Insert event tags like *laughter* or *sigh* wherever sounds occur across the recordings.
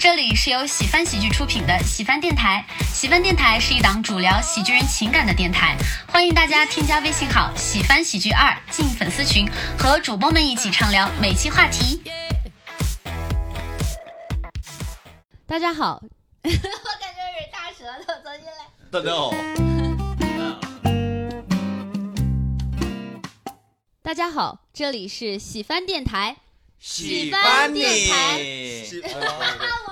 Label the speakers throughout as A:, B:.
A: 这里是由喜翻喜剧出品的喜翻电台。喜翻电台是一档主聊喜剧人情感的电台，欢迎大家添加微信号“喜翻喜剧二”进粉丝群，和主播们一起畅聊每期话题。大家好，
B: 我感觉有点大舌头，走进来。
C: 大家好，
A: 大家好，这里是喜翻电台。
C: 喜
B: 欢
C: 你
B: 电台
C: 喜 *laughs*
B: 我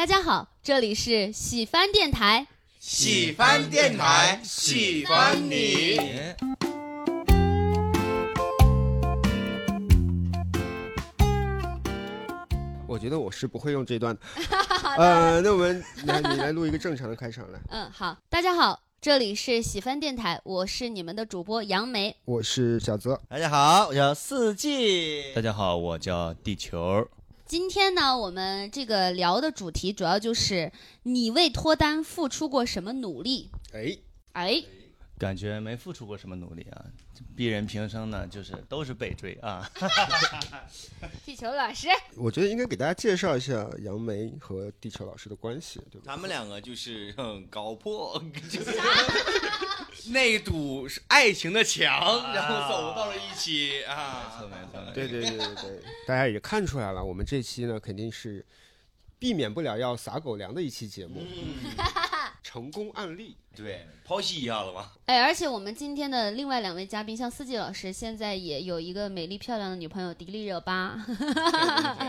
A: 大家好，这里是喜翻电台。
C: 喜欢电台，喜欢你。
D: 我觉得我是不会用这段的。*laughs* 呃，那我们来，你来录一个正常的开场来。*laughs*
A: 嗯，好，大家好，这里是喜翻电台，我是你们的主播杨梅。
D: 我是小泽，
C: 大家好，我叫四季。
E: 大家好，我叫地球。
A: 今天呢，我们这个聊的主题主要就是你为脱单付出过什么努力？
D: 哎，
A: 哎，
E: 感觉没付出过什么努力啊，鄙人平生呢就是都是被追啊。*laughs*
A: 地球老师，
D: 我觉得应该给大家介绍一下杨梅和地球老师的关系，对吧？
C: 他们两个就是嗯搞破，就是 *laughs* 那堵是爱情的墙，然后走到了一起
E: 没
C: 啊
E: 错。没错，
D: 对对对对对，大家也看出来了，我们这期呢肯定是避免不了要撒狗粮的一期节目，*laughs* 成功案例。
C: 对，剖析一下了吧。
A: 哎，而且我们今天的另外两位嘉宾，像四季老师，现在也有一个美丽漂亮的女朋友迪丽热巴。
C: 对对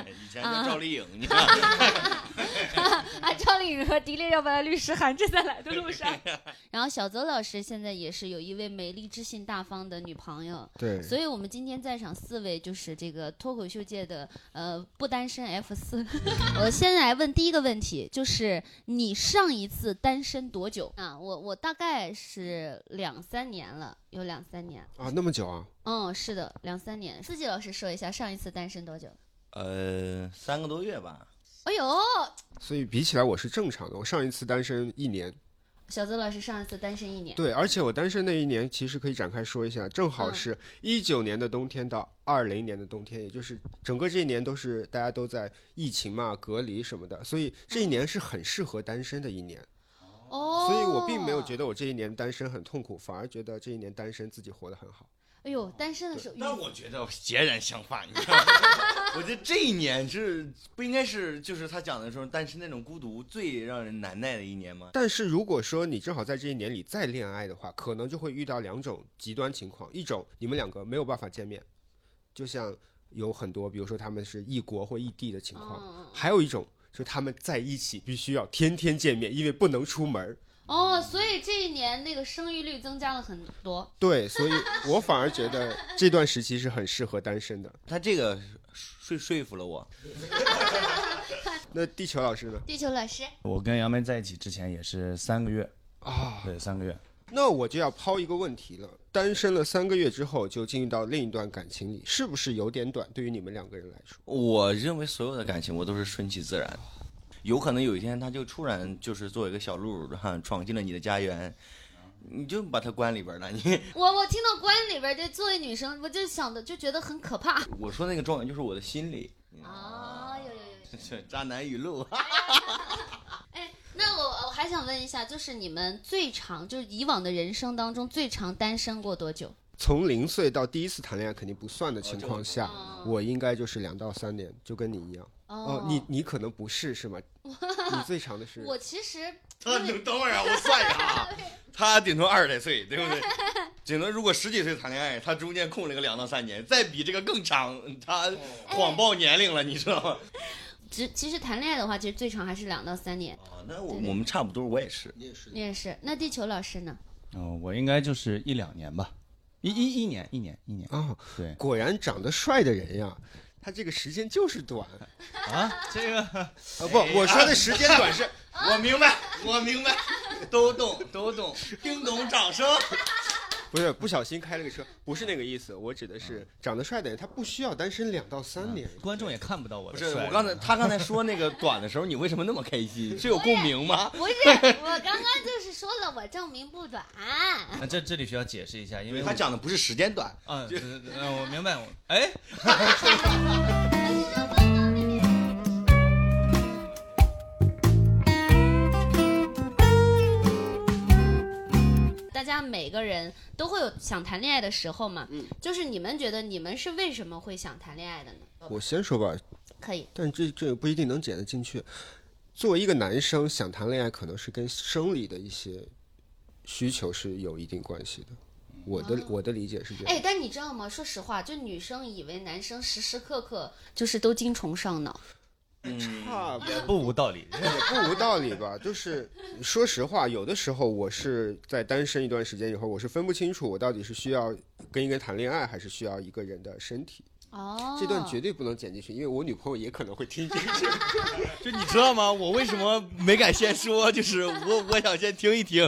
C: 对，以前叫赵丽颖，你看，*laughs*
A: 啊，赵丽颖和迪丽热巴的律师函正在来的路上。*laughs* 然后小泽老师现在也是有一位美丽、知性、大方的女朋友。
D: 对，
A: 所以，我们今天在场四位就是这个脱口秀界的呃不单身 F 四。*laughs* 我先来问第一个问题，就是你上一次单身多久啊？我我大概是两三年了，有两三年。
D: 啊，那么久啊？
A: 嗯，是的，两三年。四季老师说一下上一次单身多久？
C: 呃，三个多月吧。
A: 哎呦，
D: 所以比起来我是正常的，我上一次单身一年。
A: 小泽老师上一次单身一年。
D: 对，而且我单身那一年其实可以展开说一下，正好
A: 嗯
D: 是一九年的冬天到二零年的冬天，也就是整个这一年都是大家都在疫情嘛、隔离什么的，所以这一年是很适合单身的一年。
A: 哦，
D: 所以我并没有觉得我这一年单身很痛苦，反而觉得这一年单身自己活得很好。
A: 哎呦，单身的时候，
C: 但我觉得截然相反，你知道吗？*laughs* 我觉得这一年是不应该是就是他讲的时候单身那种孤独最让人难耐的一年吗？
D: 但是如果说你正好在这一年里再恋爱的话，可能就会遇到两种极端情况：一种你们两个没有办法见面，就像有很多，比如说他们是异国或异地的情况；还有一种就是他们在一起必须要天天见面，因为不能出门儿。
A: 哦，所以这一年那个生育率增加了很多。
D: 对，所以我反而觉得这段时期是很适合单身的。
C: 他这个说说服了我。*laughs*
D: 那地球老师呢？
A: 地球老师，
E: 我跟杨梅在一起之前也是三个月，
D: 啊，
E: 对，三个月。
D: 那我就要抛一个问题了：单身了三个月之后就进入到另一段感情里，是不是有点短？对于你们两个人来说？
C: 我认为所有的感情我都是顺其自然，有可能有一天他就突然就是做一个小鹿哈闯进了你的家园，你就把他关里边了。你 *laughs*
A: 我我听到关里边这作为女生，我就想的就觉得很可怕。
C: 我说那个状态就是我的心里，
A: 啊，有有有。
C: 是 *laughs* 渣男语录。*laughs*
A: 哎，那我我还想问一下，就是你们最长，就是以往的人生当中最长单身过多久？
D: 从零岁到第一次谈恋爱肯定不算的情况下，
A: 哦
D: 我应该就是两到三年，就跟你一样。哦，你你可能不是是吗？你最长的是 *laughs*
A: 我其实
C: 他 *laughs* 你等会儿啊，我算一下啊，*laughs* 他顶多二十来岁，对不对？顶多如果十几岁谈恋爱，他中间空了个两到三年，再比这个更长，他谎报年龄了，你知道吗？
A: 其其实谈恋爱的话，其实最长还是两到三年。
C: 哦，那我我们差不多，我也是。
D: 你也是
A: 你也是。那地球老师呢？
E: 哦、我应该就是一两年吧，一一一年，一年，一年。
D: 啊，
E: 对
D: 果然长得帅的人呀，他这个时间就是短。
E: 啊，这个 *laughs*
D: 啊不，我说的时间短是 *laughs*
C: 我明白，我明白，都懂，都懂，听懂，掌声。*laughs*
D: 不是不小心开了个车，不是那个意思，我指的是长得帅的人，他不需要单身两到三年。
E: 观众也看不到我
C: 不是
E: 的帅。
C: 我刚才 *laughs* 他刚才说那个短的时候，你为什么那么开心？是有共鸣吗？
A: 不是，*laughs* 我刚刚就是说了，我证明不短。
E: 那这这里需要解释一下，因为
C: 他讲的不是时间短，
E: 嗯，嗯我明白。我哎，*laughs*
A: 家每个人都会有想谈恋爱的时候嘛，
D: 嗯
A: 就是你们觉得你们是为什么会想谈恋爱的呢？
D: 我先说吧，
A: 可以，
D: 但这这不一定能剪得进去。作为一个男生，想谈恋爱可能是跟生理的一些需求是有一定关系的。我的、我的理解是这样。
A: 哎，但你知道吗？说实话，就女生以为男生时时刻刻就是都精虫上脑，
D: 差不
E: 也不无道理。
D: 也不无道理吧。就是说实话，有的时候我是在单身一段时间以后，我是分不清楚我到底是需要跟一个人谈恋爱，还是需要一个人的身体。
A: 哦，
D: 这段绝对不能剪进去，因为我女朋友也可能会听进去。*laughs*
C: 就你知道吗？我为什么没敢先说？就是我我想先听一听。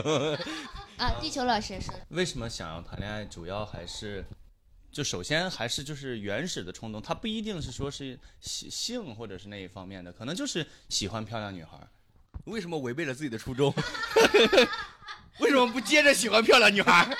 A: 啊，地球老师说，
E: 为什么想要谈恋爱？主要还是，就首先还是就是原始的冲动，他不一定是说是性性或者是那一方面的，可能就是喜欢漂亮女孩儿。
C: 为什么违背了自己的初衷？*laughs* 为什么不接着喜欢漂亮女孩？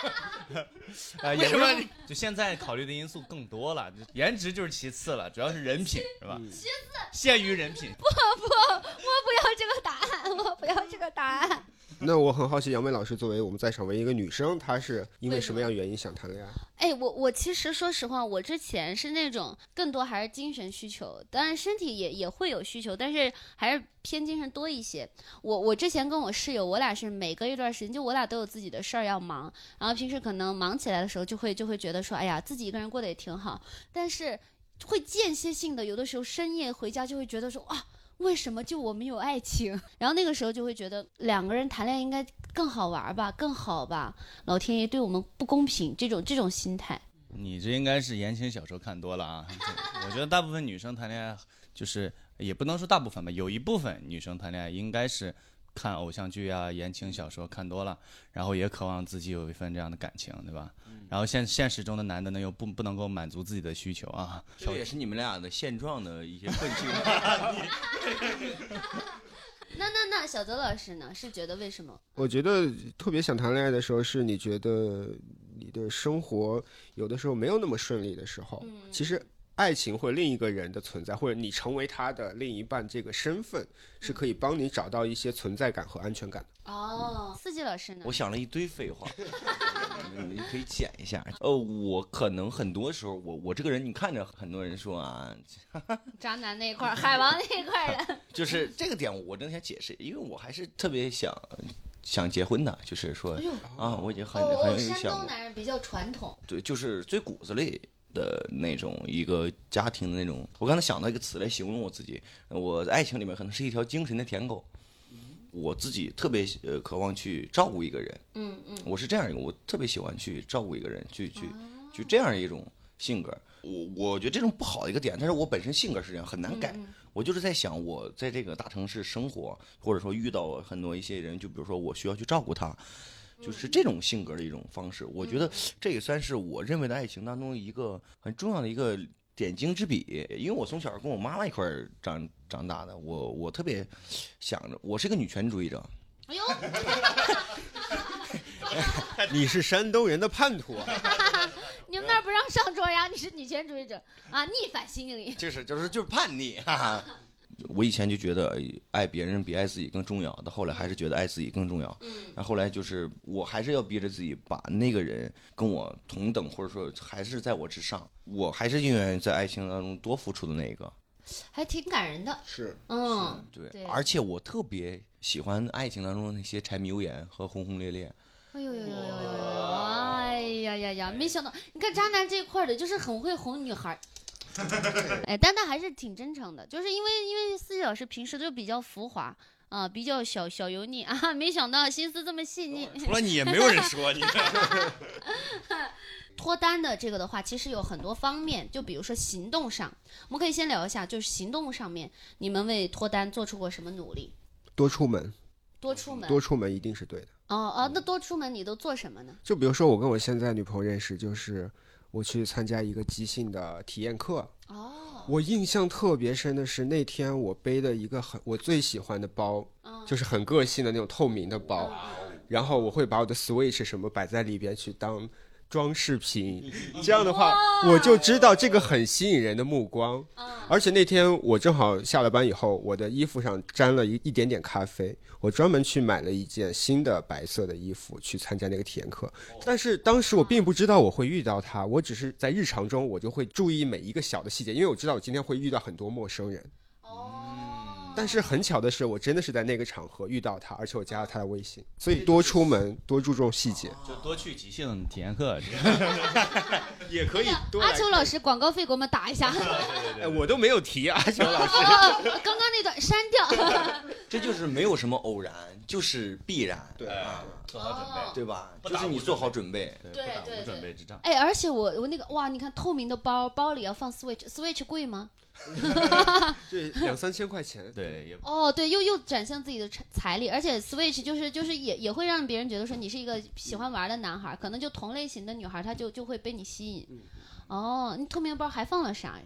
C: *laughs*
E: 呃，
C: 为什么
E: 也不是就现在考虑的因素更多了，就颜值就是其次了，主要是人品是吧？其次，限于人品。
A: 不不我不要这个答案，我不要这个答案。
D: 那我很好奇，杨梅老师作为我们在场唯一一个女生，她是因为什么样原因想谈恋爱？
A: 哎，我我其实说实话，我之前是那种更多还是精神需求，当然身体也也会有需求，但是还是偏精神多一些。我我之前跟我室友，我俩是每隔一段时间，就我俩都有自己的事儿要忙，然后平时可能忙起来的时候，就会就会觉得说，哎呀，自己一个人过得也挺好，但是会间歇性的，有的时候深夜回家就会觉得说，啊。为什么就我没有爱情？*laughs* 然后那个时候就会觉得两个人谈恋爱应该更好玩吧，更好吧。老天爷对我们不公平，这种这种心态。
E: 你这应该是言情小说看多了啊！*laughs* 我觉得大部分女生谈恋爱，就是也不能说大部分吧，有一部分女生谈恋爱应该是看偶像剧啊、言情小说看多了，然后也渴望自己有一份这样的感情，对吧？然后现现实中的男的呢，又不不能够满足自己的需求啊，
C: 这也是你们俩的现状的一些困境。*laughs*
A: 那那那小泽老师呢？是觉得为什么？
D: 我觉得特别想谈恋爱的时候，是你觉得你的生活有的时候没有那么顺利的时候。
A: 嗯
D: 其实，爱情或者另一个人的存在，或者你成为他的另一半这个身份，是可以帮你找到一些存在感和安全感的。
A: 哦，四季老师呢
C: 我？想了一堆废话，*laughs* 你可以剪一下。呃，我可能很多时候，我我这个人，你看着很多人说啊，*laughs*
A: 渣男那一块儿，海王那一块儿的。*laughs*
C: 就是这个点，我真的想解释，因为我还是特别想想结婚的，就是说
A: 哎，
C: 啊，我已经很很有
A: 山
C: 想过，
A: 东男人比较传统。
C: 对，就是最骨子里的那种一个家庭的那种。我刚才想到一个词来形容我自己，我在爱情里面可能是一条精神的舔狗。我自己特别呃渴望去照顾一个人，
A: 嗯嗯。
C: 我是这样一个，我特别喜欢去照顾一个人，去去去这样一种性格。我我觉得这种不好的一个点，但是我本身性格是这样，很难改。我就是在想，我在这个大城市生活，或者说遇到很多一些人，就比如说我需要去照顾他，就是这种性格的一种方式。我觉得这也算是我认为的爱情当中一个很重要的一个点睛之笔。因为我从小跟我妈妈一块儿长长大的，我我特别想着，我是个女权主义者。
A: 哎呦，*laughs*
D: 你是山东人的叛徒啊，*laughs*
A: 你们那儿不让上桌呀？你是女权主义者啊？逆反心理。
C: 就是就是就是叛逆，哈哈。我以前就觉得哎爱别人比爱自己更重要，到后来还是觉得爱自己更重要。
A: 嗯
C: 然后后来就是我还是要逼着自己把那个人跟我同等，或者说还是在我之上，我还是愿意在爱情当中多付出的那一个。
A: 还挺感人的。
D: 是
A: 嗯，
C: 对，
A: 对
C: 而且我特别喜欢爱情当中的那些柴米油盐和轰轰烈烈。
A: 哎呦呦呦呦呦呦！哎呀呀呀！没想到，你看渣男这一块儿的，就是很会哄女孩儿。*laughs* 哎，但他还是挺真诚的，就是因为因为四季老师平时就比较浮华啊，比较小小油腻 *laughs* 啊，没想到心思这么细腻。
C: 除了你也没有人说你。*laughs*
A: 脱单的这个的话，其实有很多方面，就比如说行动上，我们可以先聊一下，就是行动上面，你们为脱单做出过什么努力？
D: 多出门，
A: 多出门，
D: 多出门一定是对的。
A: 哦哦，那多出门你都做什么呢？
D: 就比如说我跟我现在女朋友认识，就是我去参加一个即兴的体验课。
A: 哦，
D: 我印象特别深的是那天我背的一个很我最喜欢的包，就是很个性的那种透明的包，然后我会把我的 Switch 什么摆在里边去当装饰品，这样的话我就知道这个很吸引人的目光。而且那天我正好下了班以后，我的衣服上沾了一一点点咖啡，我专门去买了一件新的白色的衣服去参加那个体验课。但是当时我并不知道我会遇到他，我只是在日常中我就会注意每一个小的细节，因为我知道我今天会遇到很多陌生人。但是很巧的是，我真的是在那个场合遇到他，而且我加了他的微信。所以多出门，多注重细节，
E: 就多去即兴体验课。*laughs*
D: 也可以多
A: 阿秋老师广告费给我们打一下。
D: 哎我都没有提阿秋老师。
A: 哦，刚刚那段删掉。*laughs*
C: 这就是没有什么偶然，就是必然，
D: 对
C: 啊，
E: 做好准备，
C: 对吧？就是你做好准备。
A: 对
E: 不打
A: 对对
E: 无准备之仗。
A: 哎，而且我我那个哇，你看透明的包，包里要放 Switch，Switch 贵吗？*laughs*
D: 这 *laughs* 两三千块钱，
E: 对，也
A: 哦，对，又又展现自己的财财力，而且 Switch 就是就是也也会让别人觉得说你是一个喜欢玩的男孩，可能就同类型的女孩，她就就会被你吸引。哦，你透明包还放了啥？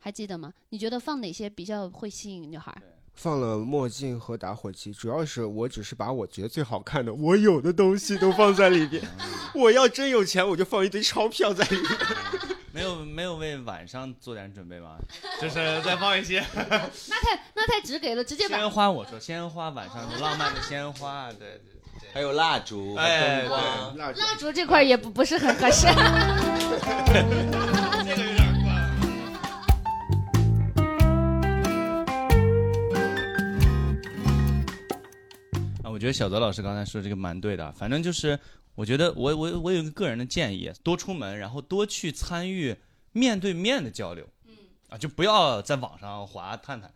A: 还记得吗？你觉得放哪些比较会吸引女孩？
D: 放了墨镜和打火机，主要是我只是把我觉得最好看的我有的东西都放在里边。*laughs* 我要真有钱，我就放一堆钞票在里面。
E: 没有没有为晚上做点准备吗？*laughs* 就是再放一些 *laughs*
A: 那太那太直给了，直接把
E: 鲜花。我说鲜花，晚上有浪漫的鲜花，对对对。
C: 还有蜡烛、
E: 哎
C: 灯光，
D: 蜡烛
A: 蜡烛这块也不不是很合适。*laughs*
E: 这个有点怪。啊，我觉得小泽老师刚才说这个蛮对的，反正就是我觉得我我我有一个个人的建议，多出门，然后多去参与面对面的交流，嗯，啊，就不要在网上滑探探，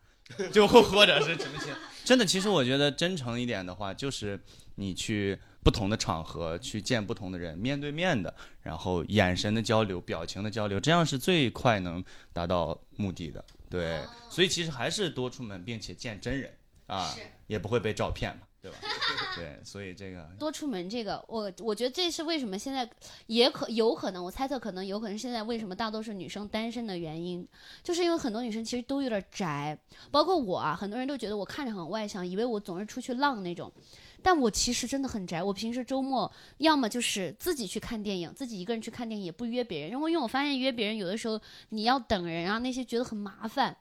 E: 就或者是什么些，真的，其实我觉得真诚一点的话，就是你去不同的场合去见不同的人，面对面的，然后眼神的交流、表情的交流，这样是最快能达到目的的。对，所以其实还是多出门，并且见真人啊，也不会被照骗嘛，对吧？*laughs* 对，所以这个
A: 多出门这个，我我觉得这是为什么现在也可有可能，我猜测可能有可能现在为什么大多数女生单身的原因，就是因为很多女生其实都有点宅，包括我啊，很多人都觉得我看着很外向，以为我总是出去浪那种。但我其实真的很宅，我平时周末要么就是自己去看电影，自己一个人去看电影，也不约别人，因为因为我发现约别人有的时候你要等人啊，那些觉得很麻烦，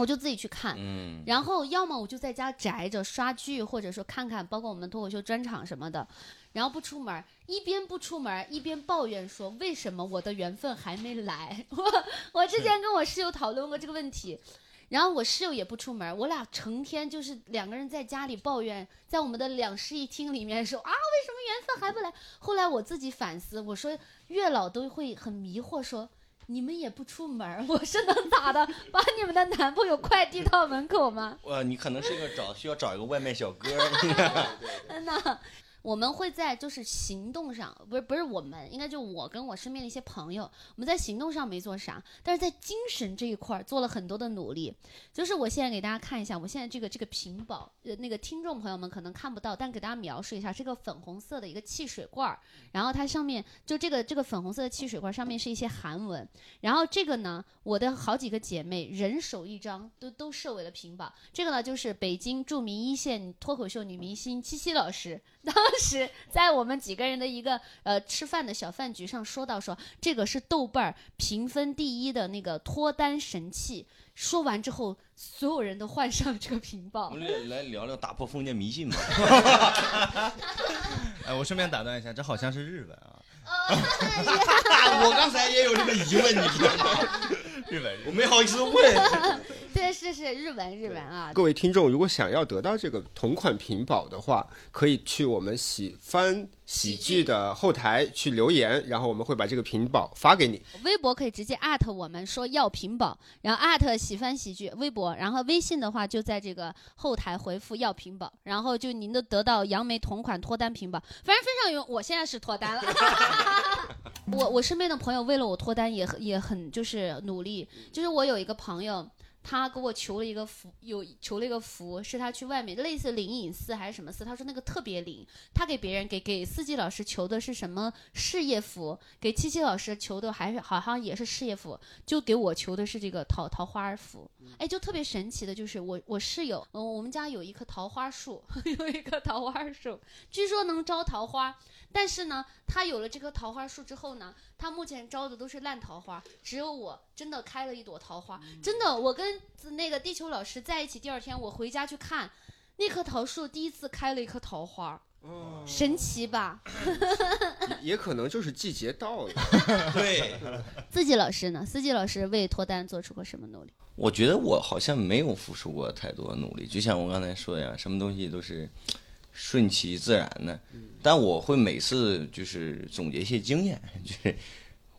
A: 我就自己去看。
C: 嗯，
A: 然后要么我就在家宅着刷剧，或者说看看，包括我们脱口秀专场什么的，然后不出门，一边不出门一边抱怨说为什么我的缘分还没来。*laughs* 我我之前跟我室友讨论过这个问题，然后我室友也不出门，我俩成天就是两个人在家里抱怨，在我们的两室一厅里面说啊为什么缘分还不来？后来我自己反思，我说月老都会很迷惑说。你们也不出门儿，*laughs* 我是能咋的？把你们的男朋友快递到门口吗？
C: 哇，*laughs* 你可能是一个找需要找一个外卖小哥，
A: 真的，我们会在就是行动上，不是不是我们，应该就我跟我身边的一些朋友，我们在行动上没做啥，但是在精神这一块做了很多的努力。就是我现在给大家看一下，我现在这个这个屏保，呃，那个听众朋友们可能看不到，但给大家描述一下，是个粉红色的一个汽水罐儿，然后它上面就这个这个粉红色的汽水罐上面是一些韩文，然后这个呢，我的好几个姐妹人手一张，都都设为了屏保。这个呢，就是北京著名一线脱口秀女明星七七老师，当 *laughs* 时在我们几个人的一个呃吃饭的小饭局上说到说，这个是豆瓣儿评分第一的那个脱单神器。说完之后，所有人都换上这个屏保 *laughs* 我。
C: 们来来聊聊打破封建迷信吧。*laughs*
E: 哎，我顺便打断一下，这好像是日本啊，*laughs*
C: 我刚才也有这个疑问，你知道吗？
E: 日本
C: 我没好意思问。
A: 对，是是日文日文啊。
D: 各位听众，如果想要得到这个同款屏保的话，可以去我们喜翻喜剧的后台去留言，然后我们会把这个屏保发给你。
A: 微博可以直接艾特我们说要屏保，然后艾特喜欢喜剧微博，然后微信的话就在这个后台回复要屏保，然后就您都得到杨梅同款脱单屏保，反正非常有。我现在是脱单了，*laughs* 我我身边的朋友为了我脱单也很也很就是努力，就是我有一个朋友。他给我求了一个符，有求了一个符，是他去外面类似灵隐寺还是什么寺，他说那个特别灵。他给别人给给四季老师求的是什么事业符，给七七老师求的还是好像也是事业符，就给我求的是这个桃桃花符。哎，就特别神奇的就是我我室友，嗯，我们家有一棵桃花树，*laughs* 有一棵桃花树，据说能招桃花。但是呢，他有了这棵桃花树之后呢，他目前招的都是烂桃花，只有我真的开了一朵桃花。真的，我跟那个地球老师在一起，第二天我回家去看，那棵桃树第一次开了一棵桃花，神奇吧？*laughs*
D: 也可能就是季节到了。*laughs*
C: 对，
A: 自己老师呢？司机老师为脱单做出过什么努力？
C: 我觉得我好像没有付出过太多努力，就像我刚才说的呀，什么东西都是顺其自然的。但我会每次就是总结一些经验，就是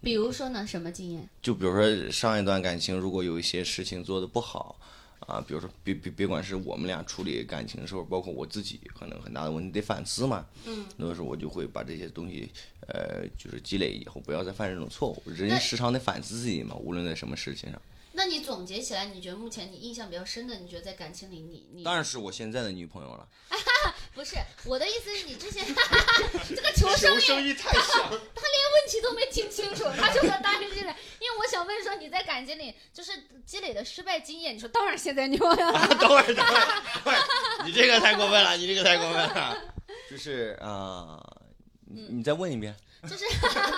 A: 比如说呢，什么经验？
C: 就比如说上一段感情，如果有一些事情做的不好，啊，比如说别别别管是我们俩处理感情的时候，包括我自己可能很大的问题得反思嘛。
A: 嗯。
C: 那个时候我就会把这些东西，呃，就是积累以后不要再犯这种错误。人时常得反思自己嘛，无论在什么事情上。
A: 那你总结起来，你觉得目前你印象比较深的，你觉得在感情里你你
C: 当然是我现在的女朋友了。*laughs*
A: 不是我的意思是你之前 *laughs* 这个求生
D: 欲他连
A: 问题都没听清楚，他就说单身进来。因为我想问说你在感情里就是积累的失败经验，你说当然现在女朋友。*laughs*
C: 等会儿等会儿，你这个太过分了，你这个太过分了。就是啊，你你再问一遍。
A: 就是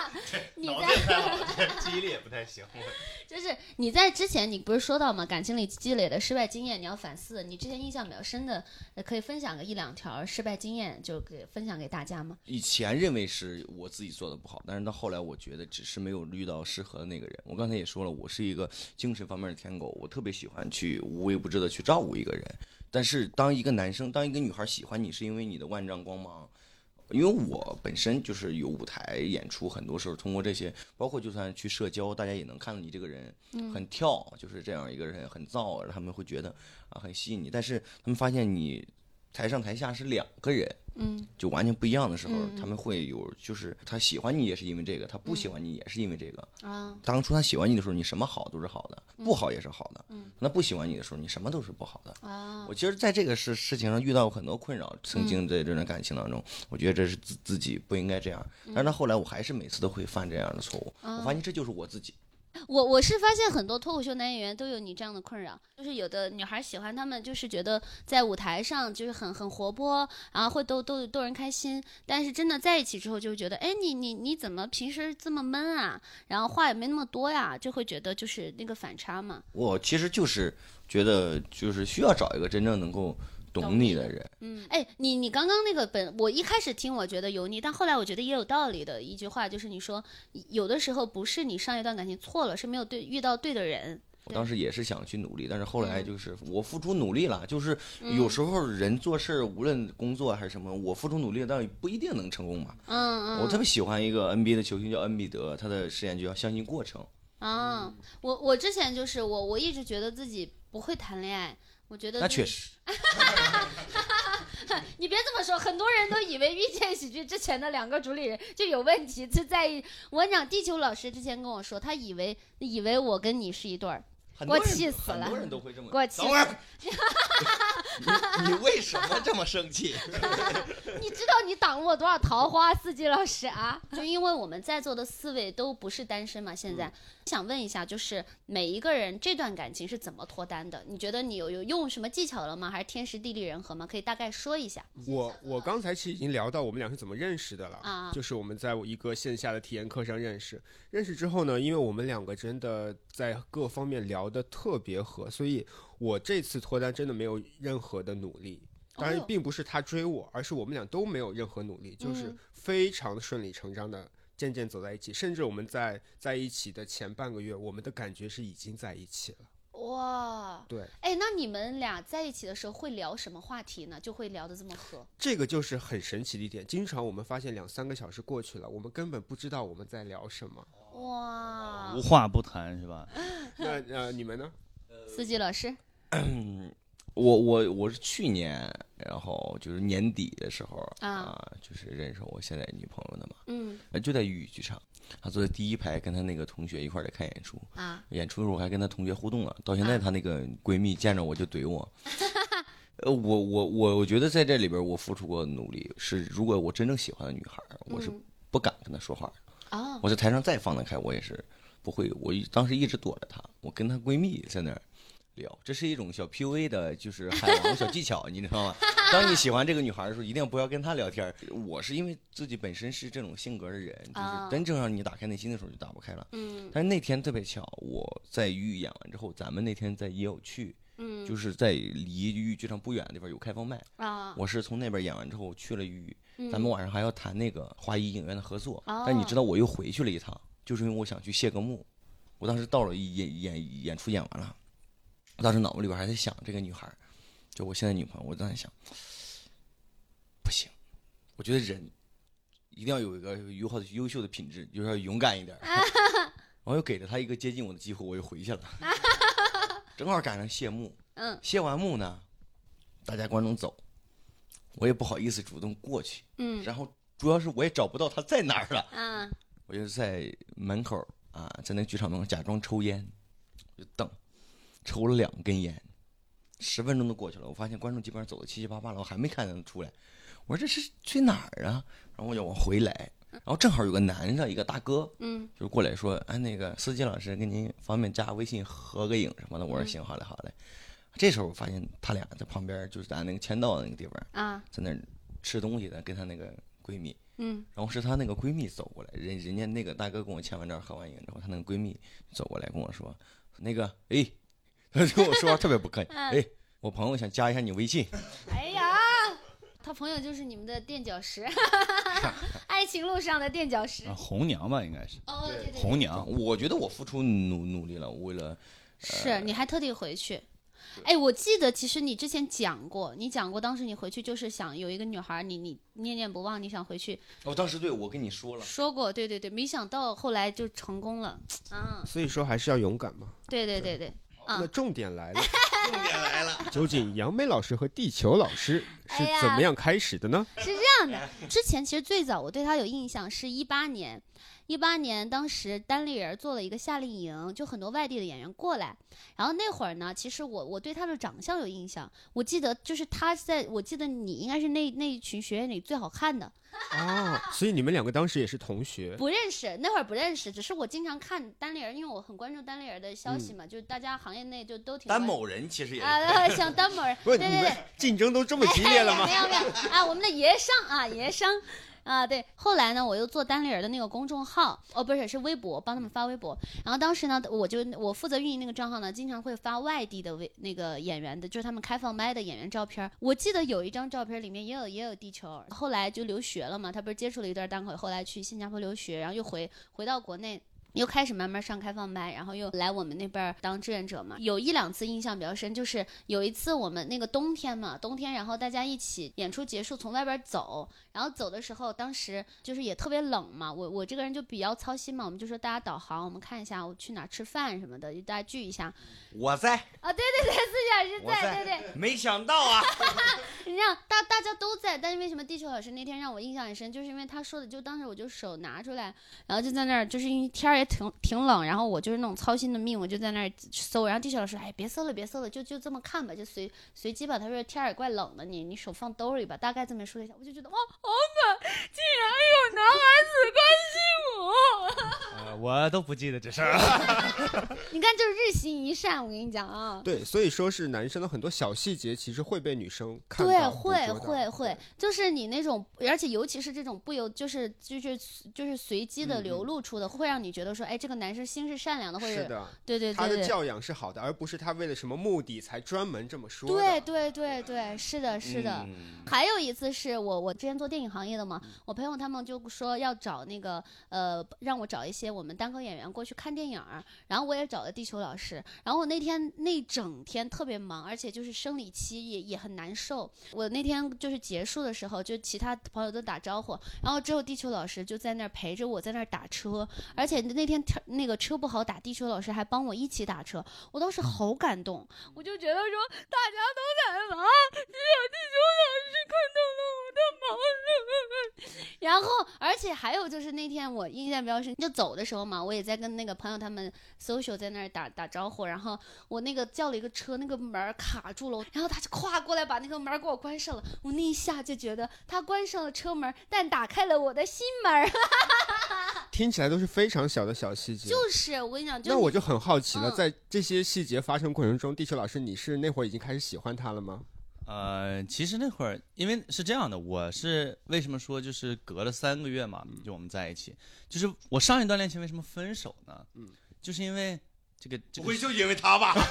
A: *laughs* 你在
E: 记忆力也不太行。*laughs*
A: 就是你在之前，你不是说到吗？感情里积累的失败经验，你要反思。你之前印象比较深的，可以分享个一两条失败经验，就给分享给大家吗？
C: 以前认为是我自己做的不好，但是到后来我觉得只是没有遇到适合的那个人。我刚才也说了，我是一个精神方面的舔狗，我特别喜欢去无微不至的去照顾一个人。但是当一个男生，当一个女孩喜欢你，是因为你的万丈光芒。因为我本身就是有舞台演出，很多时候通过这些，包括就算去社交，大家也能看到你这个人很跳，就是这样一个人很燥，他们会觉得啊很吸引你。但是他们发现你台上台下是两个人。
A: 嗯，
C: 就完全不一样的时候，他们会有，就是他喜欢你也是因为这个，他不喜欢你也是因为这个
A: 啊。
C: 当初他喜欢你的时候，你什么好都是好的，不好也是好的。
A: 嗯，
C: 那不喜欢你的时候，你什么都是不好的
A: 啊。
C: 我其实在这个事事情上遇到过很多困扰，曾经在这段感情当中，我觉得这是自自己不应该这样，但是到后来我还是每次都会犯这样的错误，我发现这就是我自己。
A: 我我是发现很多脱口秀男演员都有你这样的困扰，就是有的女孩喜欢他们，就是觉得在舞台上就是很很活泼，然后会逗逗逗人开心，但是真的在一起之后就会觉得，哎，你你你怎么平时这么闷啊？然后话也没那么多呀，就会觉得就是那个反差嘛。
C: 我其实就是觉得就是需要找一个真正能够。懂你的人，
A: 嗯，哎，你你刚刚那个本，我一开始听我觉得油腻，但后来我觉得也有道理的一句话，就是你说有的时候不是你上一段感情错了，是没有对遇到对的人。
C: 我当时也是想去努力，但是后来就是我付出努力了，就是有时候人做事无论工作还是什么，我付出努力，但不一定能成功嘛。
A: 嗯嗯。
C: 我特别喜欢一个 NBA 的球星叫恩比德，他的实验就叫相信过程。
A: 啊，我我之前就是我我一直觉得自己不会谈恋爱。我觉得
C: 那确实，*laughs*
A: 你别这么说，很多人都以为遇见喜剧之前的两个主理人就有问题，就在意我讲地球老师之前跟我说，他以为以为我跟你是一对儿。给我气死了！
C: 很多人都会这么。*laughs*
A: 给我气！
C: 等会儿，你你为什么这么生气？*laughs*
A: 你知道你挡了我多少桃花，四季老师啊？就因为我们在座的四位都不是单身嘛，现在想问一下，就是每一个人这段感情是怎么脱单的？你觉得你有有用什么技巧了吗？还是天时地利人和吗？可以大概说一下。
D: 我我刚才其实已经聊到我们俩是怎么认识的了
A: 啊，
D: 就是我们在一个线下的体验课上认识，认识之后呢，因为我们两个真的在各方面聊。得特别合，所以我这次脱单真的没有任何的努力。当然，并不是他追我，而是我们俩都没有任何努力，就是非常顺理成章的渐渐走在一起。甚至我们在在一起的前半个月，我们的感觉是已经在一起了。
A: 哇，
D: 对，
A: 哎，那你们俩在一起的时候会聊什么话题呢？就会聊得这么合？
D: 这个就是很神奇的一点。经常我们发现两三个小时过去了，我们根本不知道我们在聊什么。
A: 哇，
E: 无话不谈是吧？*laughs*
D: 那呃，你们呢？
A: 司机老师，*clears throat*
C: 我我我是去年，然后就是年底的时候
A: 啊
C: 啊，就是认识我现在女朋友的嘛，
A: 嗯
C: 呃就在豫语剧场，她坐在第一排，跟她那个同学一块儿在看演出。
A: 啊
C: 演出的时候我还跟她同学互动了，到现在
A: 啊
C: 她那个闺蜜见着我就怼我。呃，我我我我觉得在这里边我付出过努力，是如果我真正喜欢的女孩，我是
A: 嗯
C: 不敢跟她说话的。
A: 哦
C: 我在台上再放得开，我也是不会。我一当时一直躲着她，我跟她闺蜜在那儿聊，这是一种小 PUA 的，就是海王小技巧，你知道吗？当你喜欢这个女孩的时候，一定不要跟她聊天。我是因为自己本身是这种性格的人，就是
A: 啊
C: 真正让你打开内心的时候就打不开了。
A: 嗯
C: 但是那天特别巧，我在豫语演完之后，咱们那天在也有去，
A: 嗯
C: 就是在离豫语剧场不远的地方有开放麦。
A: 啊
C: 我是从那边演完之后去了豫，
A: 嗯
C: 咱们晚上还要谈那个华谊影院的合作。
A: 啊
C: 但你知道我又回去了一趟，就是因为我想去谢个幕。我当时到了演演演出演完了，我当时脑子里边还在想这个女孩，就我现在女朋友，我在想，不行，我觉得人一定要有一个优好的优秀的品质，就是要勇敢一点啊。*laughs* 然后又给了她一个接近我的机会，我又回去了，*laughs* 正好赶上谢幕。
A: 嗯
C: 谢完幕呢，大家观众走，我也不好意思主动过去，
A: 嗯
C: 然后主要是我也找不到他在哪儿了。
A: 啊
C: 我就在门口啊，在那个剧场门口假装抽烟，我就等，抽了两根烟，十分钟都过去了，我发现观众基本上走的七七八八了，我还没看见他出来，我说这是去哪儿啊？然后我就往回来，然后正好有个男的，一个大哥，
A: 嗯
C: 就过来说，哎，那个司机老师，跟您方便加微信合个影什么的。我说行，好嘞，好嘞。这时候我发现他俩在旁边，就是咱那个签到的那个地方，
A: 啊
C: 在那吃东西的，跟她那个闺蜜。
A: 嗯
C: 然后是她那个闺蜜走过来，人人家那个大哥跟我签完照合完影之后，她那个闺蜜走过来跟我说，那个哎，*laughs* 她就跟我说话特别不客气，哎，我朋友想加一下你微信，
A: 哎呀，他朋友就是你们的垫脚石，*laughs* 爱情路上的垫脚石
E: 啊。红娘吧，应该是
A: 哦，对对对，
E: 红娘。
C: 我觉得我付出努努力了，为了
A: 是你还特地回去。哎，我记得其实你之前讲过，你讲过当时你回去就是想有一个女孩，你你念念不忘，你想回去
C: 哦当时对我跟你说了，
A: 说过，对对对，没想到后来就成功了啊！
D: 所以说还是要勇敢嘛。
A: 对对对对，啊
D: 那重点来了，*laughs*
C: 重点来了，*laughs*
D: 究竟杨梅老师和地球老师是怎么样开始的呢？
A: 是这样的，之前其实最早我对他有印象是一八年，一八年当时单立人做了一个夏令营，就很多外地的演员过来，然后那会儿呢，其实我我对他的长相有印象，我记得就是他在我记得你应该是那那一群学员里最好看的，
D: 哦，所以你们两个当时也是同学。
A: 不认识那会儿不认识，只是我经常看单立人，因为我很关注单立人的消息嘛，就是大家行业内就都挺关
C: 单某人其实也
A: 啊，*laughs* 像单某人，对对对。
D: 竞争都这么激烈了吗？
A: 没有没有啊，我们的爷商啊，爷商。啊，对，后来呢，我又做单立人的那个公众号，哦，不是，是微博，帮他们发微博。然后当时呢，我就我负责运营那个账号呢，经常会发外地的微那个演员的，就是他们开放麦的演员照片。我记得有一张照片里面也有也有地球，后来就留学了嘛，他不是接触了一段单口，后来去新加坡留学，然后又回回到国内。又开始慢慢上开放班，然后又来我们那边当志愿者嘛。有一两次印象比较深，就是有一次我们那个冬天嘛，冬天，然后大家一起演出结束，从外边走，然后走的时候，当时就是也特别冷嘛，我我这个人就比较操心嘛，我们就说大家导航，我们看一下我去哪吃饭什么的，就大家聚一下。
C: 我在，
A: 啊，对对对，四小时在，
C: 在
A: 对对，
C: 没想到啊，*laughs*
A: 你让大大家都在，但是为什么地球老师那天让我印象很深，就是因为他说的，就当时我就手拿出来，然后就在那儿，就是因为天儿也挺挺冷，然后我就是那种操心的命，我就在那儿搜，然后地球老师，哎，别搜了，别搜了，就就这么看吧，就随随机吧。他说天也怪冷的，你你手放兜里吧，大概这么说了一下，我就觉得哇，好暖，竟然有男孩子关心我，*laughs*
E: 我都不记得这事儿。*laughs*
A: 你看就是日行一善，我跟你讲啊。
D: 对，所以说是男生的很多小细节其实会被女生看
A: 对，会会会，就是你那种，而且尤其是这种不由，就是就是就是随机的
D: 嗯
A: 流露出的，会让你觉得说，哎，这个男生心是善良的，或者
D: 是的，
A: 对对对对。
D: 他的教养是好的，而不是他为了什么目的才专门这么说。
A: 对对对对，是的，是的。
C: 嗯 *laughs*
A: 还有一次是我我之前做电影行业的嘛，我朋友他们就说要找那个呃，让我找一些我们单口演员过去看电影，然后我也找了地球老师。然后我那天那整天特别忙，而且就是生理期也也很难受。我那天就是结束的时候，就其他朋友都打招呼，然后只有地球老师就在那儿陪着我在那儿打车，而且那天那个车不好打，地球老师还帮我一起打车，我当时好感动，我就觉得说大家都在忙，只有地球老师看到了我的忙。然后，而且还有就是那天我印象比较深，就走的时候嘛，我也在跟那个朋友他们 social 在那儿打打招呼，然后我那个叫了一个车，那个门儿卡住了，然后他就跨过来把那个门给我关上了，我那一下就觉得他关上了车门，但打开了我的心门儿。*laughs*
D: 听起来都是非常小的小细节。
A: 就是我跟你讲，就
D: 那我就很好奇了，
A: 嗯
D: 在这些细节发生过程中，地球老师，你是那会儿已经开始喜欢他了吗？
E: 呃，其实那会儿因为是这样的，我是为什么说就是隔了三个月嘛，就我们在一起，就是我上一段恋情为什么分手呢？嗯，就是因为这个这个
C: 就因为他吧？*laughs*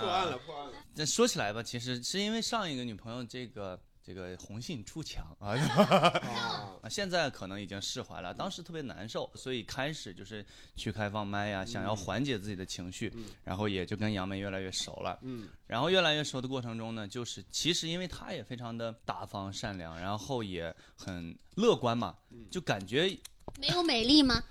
D: 破案了，破案了。*laughs*
E: 那说起来吧，其实是因为上一个女朋友这个这个红杏出墙啊 *laughs* *laughs* 啊，现在可能已经释怀了，当时特别难受，所以开始就是去开放麦呀，想要缓解自己的情绪，然后也就跟杨梅越来越熟了，
D: 嗯，
E: 然后越来越熟的过程中呢，就是其实因为她也非常的大方善良，然后也很乐观嘛，就感觉。
A: 没有美丽吗？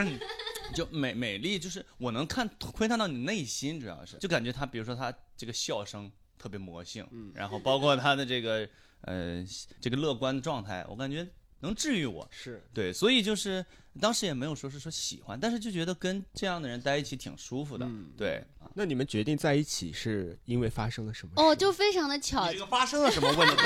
A: *coughs*
E: 就美美丽，就是我能看窥探到你内心，主要是。就感觉她，比如说她这个笑声特别魔性，然后包括她的这个呃这个乐观的状态，我感觉能治愈我。
D: 是
E: 对，所以就是当时也没有说是说喜欢，但是就觉得跟这样的人在一起挺舒服的。对，
D: 那你们决定在一起是因为发生了什么事？
A: 哦，就非常的巧
C: 你，这个发生了什么问题？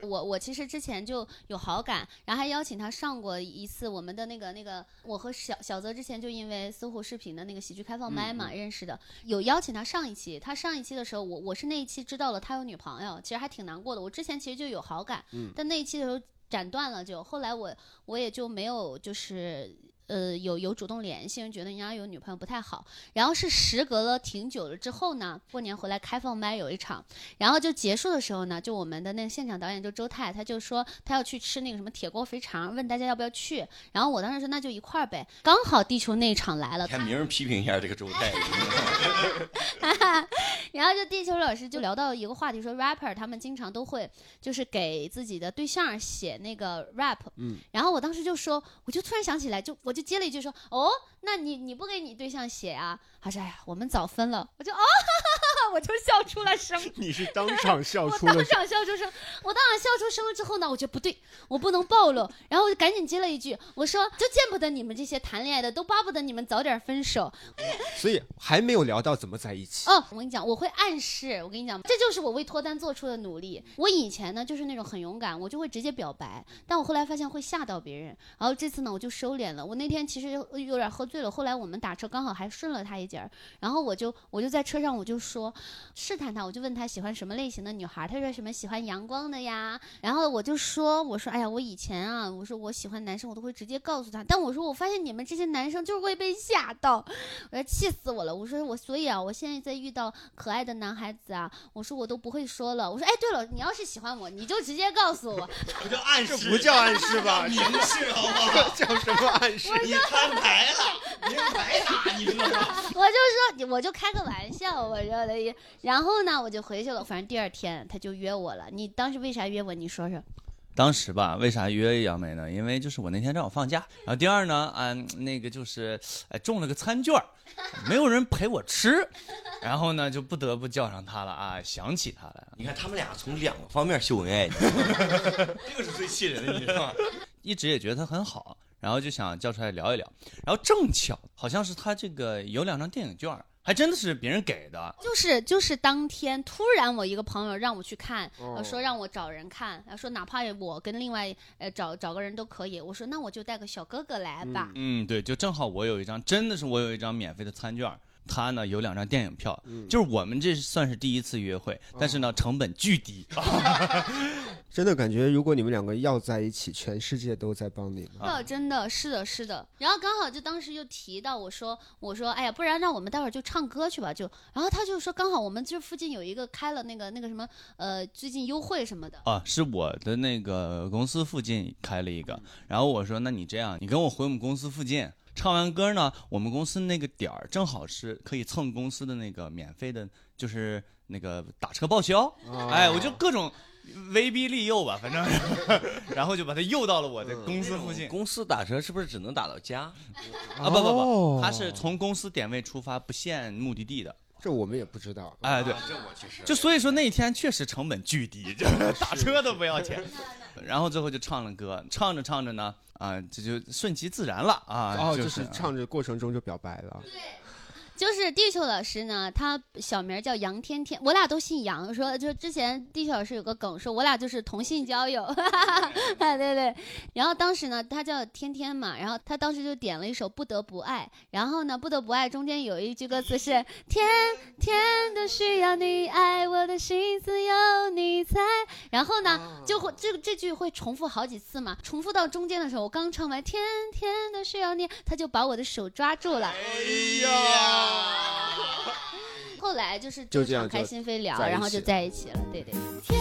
C: *laughs*
A: 我我其实之前就有好感，然后还邀请他上过一次我们的那个那个，我和小小泽之前就因为搜狐视频的那个喜剧开放麦嘛、认识的，有邀请他上一期。他上一期的时候，我我是那一期知道了他有女朋友，其实还挺难过的。我之前其实就有好感，但那一期的时候斩断了就，后来我我也就没有就是。呃，有有主动联系，因为觉得人家有女朋友不太好。然后是时隔了挺久了之后呢，过年回来开放麦有一场，然后就结束的时候呢，就我们的那个现场导演就周泰，他就说他要去吃那个什么铁锅肥肠，问大家要不要去。然后我当时说那就一块儿呗。刚好地球那一场来了，
C: 看名人批评一下这个周泰。*laughs*
A: 然后就地球老师就聊到一个话题，说 rapper 他们经常都会就是给自己的对象写那个 rap，
D: 嗯，
A: 然后我当时就说，我就突然想起来，就我就接了一句说，哦，那你你不给你对象写啊？他说，哎呀，我们早分了，我就哦，哈哈哈哈，我就笑出了声。*laughs*
D: 你是当场笑
A: 我当
D: 出了
A: 场笑出声，我当场笑出声了之后呢，我觉得不对，我不能暴露，然后我就赶紧接了一句，我说就见不得你们这些谈恋爱的，都巴不得你们早点分手。*laughs*
D: 所以还没有聊到怎么在一起。
A: 哦，我跟你讲，我会暗示，我跟你讲，这就是我为脱单做出的努力。我以前呢就是那种很勇敢，我就会直接表白，但我后来发现会吓到别人，然后这次呢我就收敛了。我那天其实有有点喝醉了，后来我们打车刚好还顺了他一截儿，然后我就我就在车上我就说试探他，我就问他喜欢什么类型的女孩，他说什么喜欢阳光的呀，然后我就说我说哎呀我以前啊我说我喜欢男生我都会直接告诉他，但我说我发现你们这些男生就是会被吓到，我说气死我了，我说我所以啊我现在在遇到可爱的男孩子啊，我说我都不会说了，我说哎对了，你要是喜欢我，你就直接告诉我，*laughs*
C: 我就暗
D: 示不叫暗示吧？*laughs*
C: 明示好不好？*laughs*
D: 叫什么暗示？
C: 你摊牌了，明白打，你知道吗？
A: 我就说，我就开个玩笑，我说的。然后呢，我就回去了。反正第二天他就约我了。你当时为啥约我？你说说。
E: 当时吧，为啥约杨梅呢？因为就是我那天正好放假，然后第二呢，啊，那个就是哎中了个餐券，没有人陪我吃，然后呢就不得不叫上他了啊，想起他来了。
C: 你看他们俩从两个方面秀恩爱，*laughs* 这个是最气人的，你知道吗？*laughs*
E: 一直也觉得他很好，然后就想叫出来聊一聊。然后正巧好像是他这个有两张电影券儿，还真的是别人给的。
A: 就是就是当天突然我一个朋友让我去看，说让我找人看，呃说哪怕我跟另外呃找找个人都可以。我说那我就带个小哥哥来吧。
E: 嗯，对，就正好我有一张，真的是我有一张免费的餐券。他呢有两张电影票，就是我们这算是第一次约会，但是呢成本巨低，*laughs*
D: 真的感觉，如果你们两个要在一起，全世界都在帮你们。
A: 的，真的是的，是的。然后刚好就当时就提到我说，我说，哎呀，不然让我们待会儿就唱歌去吧，就。然后他就说，刚好我们这附近有一个开了那个那个什么，呃，最近优惠什么的。
E: 啊，是我的那个公司附近开了一个，然后我说，那你这样，你跟我回我们公司附近，唱完歌呢，我们公司那个点儿正好是可以蹭公司的那个免费的，就是那个打车报销。哎，我就各种。威逼利诱吧，反正，*laughs* 然后就把他诱到了我的公司附近。
C: 公司打车是不是只能打到家？
E: 啊不不不，他是从公司点位出发，不限目的地的。
D: 这我们也不知道。
E: 哎，对，
C: 这我其实
E: 就所以说那一天确实成本巨低，*laughs* 就打车都不要钱。*laughs* 然后最后就唱了歌，唱着唱着呢，啊，这就顺其自然了啊。
D: 哦，就是唱着过程中就表白了。
A: 对。就是地球老师呢，他小名叫杨天天，我俩都姓杨。说就之前地球老师有个梗，说我俩就是同性交友，*laughs* 对对对。然后当时呢，他叫天天嘛，然后他当时就点了一首《不得不爱》，然后呢，《不得不爱》中间有一句歌词是“天天都需要你爱，我的心思有你猜”，然后呢，就会这这句会重复好几次嘛，重复到中间的时候，我刚唱完“天天都需要你”，他就把我的手抓住了。哎呀！*laughs* 后来就是就敞开心扉聊，然后就在一起了。对对。天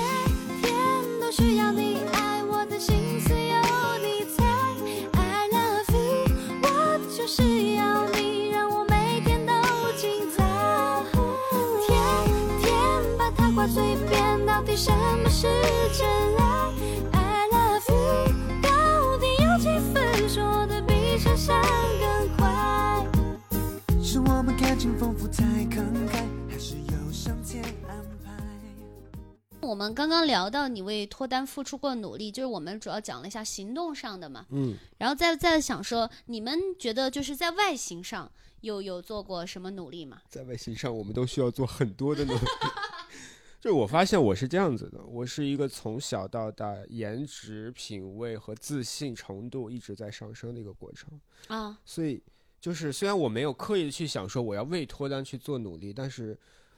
A: 天都需要你爱，我的心思有你猜。I love you，我就是要你，让我每天都精彩。天天把它挂嘴边，到底什么是真爱？I love you，到底有几分说的比想象我们感情丰富太慷慨，还是有上天安排。我们刚刚聊到你为脱单付出过努力，就是我们主要讲了一下行动上的嘛。
D: 嗯。
A: 然后再再想说，你们觉得就是在外形上有有做过什么努力吗？
D: 在外形上，我们都需要做很多的努力。*laughs* 就我发现我是这样子的，我是一个从小到大颜值、品味和自信程度一直在上升的一个过程
A: 啊，
D: 所以。就是虽然我没有刻意的去想说我要为脱单去做努力，但是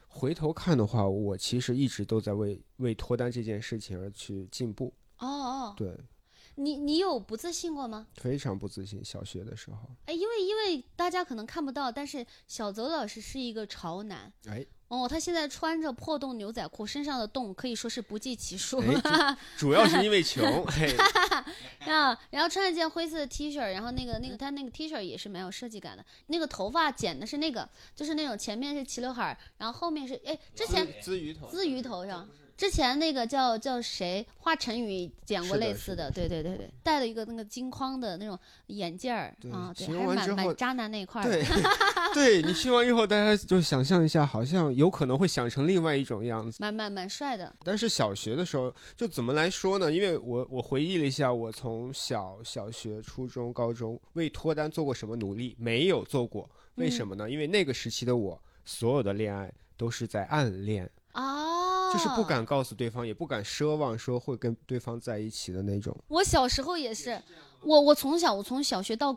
D: 回头看的话，我其实一直都在为为脱单这件事情而去进步。
A: 哦哦，
D: 对，
A: 你你有不自信过吗？
D: 非常不自信，小学的时候。
A: 哎，因为因为大家可能看不到，但是小泽老师是一个潮男。
D: 哎。
A: 哦，他现在穿着破洞牛仔裤，身上的洞可以说是不计其数。*laughs*
D: 主要是因为穷。*laughs* *laughs*
A: 啊，然后穿一件灰色的 T 恤，然后那个那个他那个 T 恤也是蛮有设计感的。那个头发剪的是那个，就是那种前面是齐刘海，然后后面是哎，之前
D: 鲻鱼头，
A: 鲻鱼头上。之前那个叫叫谁华晨宇剪过类似
D: 的，
A: 对对对对，戴了一个那个金框的那种眼镜儿啊，对，还
D: 是
A: 蛮蛮渣男那一块儿。*laughs*
D: 对，对你听完以后，大家就想象一下，好像有可能会想成另外一种样子，
A: 蛮蛮蛮帅的。
D: 但是小学的时候就怎么来说呢？因为我我回忆了一下，我从小小学、初中、高中为脱单做过什么努力？没有做过，为什么呢？因为那个时期的我，所有的恋爱都是在暗恋。
A: 哦，
D: 就是不敢告诉对方，也不敢奢望说会跟对方在一起的那种。
A: 我小时候也是，我我从小我从小学到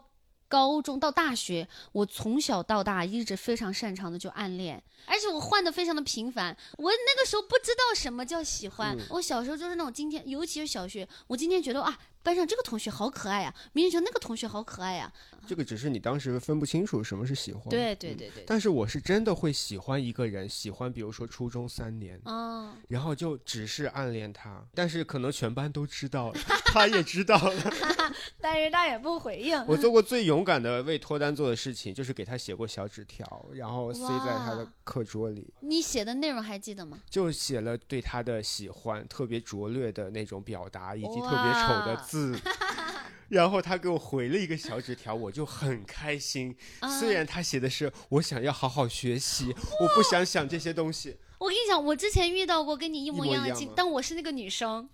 A: 高中到大学，我从小到大一直非常擅长的就暗恋，而且我换的非常的频繁。我那个时候不知道什么叫喜欢，我小时候就是那种今天，尤其是小学，我今天觉得啊。班上这个同学好可爱呀，明明觉得那个同学好可爱呀。
D: 这个只是你当时分不清楚什么是喜欢。
A: 对对对对。
D: 但是我是真的会喜欢一个人，喜欢比如说初中三年，
A: 哦，
D: 然后就只是暗恋他，但是可能全班都知道了，*laughs* 他也知道了，*laughs*
A: 但是他也不回应。
D: 我做过最勇敢的为脱单做的事情，就是给他写过小纸条，然后塞在他的课桌里。*laughs*
A: 你写的内容还记得吗？
D: 就写了对他的喜欢，特别拙劣的那种表达，以及特别丑的。字，*laughs* 然后他给我回了一个小纸条，我就很开心。虽然他写的是我想要好好学习，我不想想这些东西。
A: 我跟你讲，我之前遇到过跟你
D: 一
A: 模一样的情，但我是那个女生，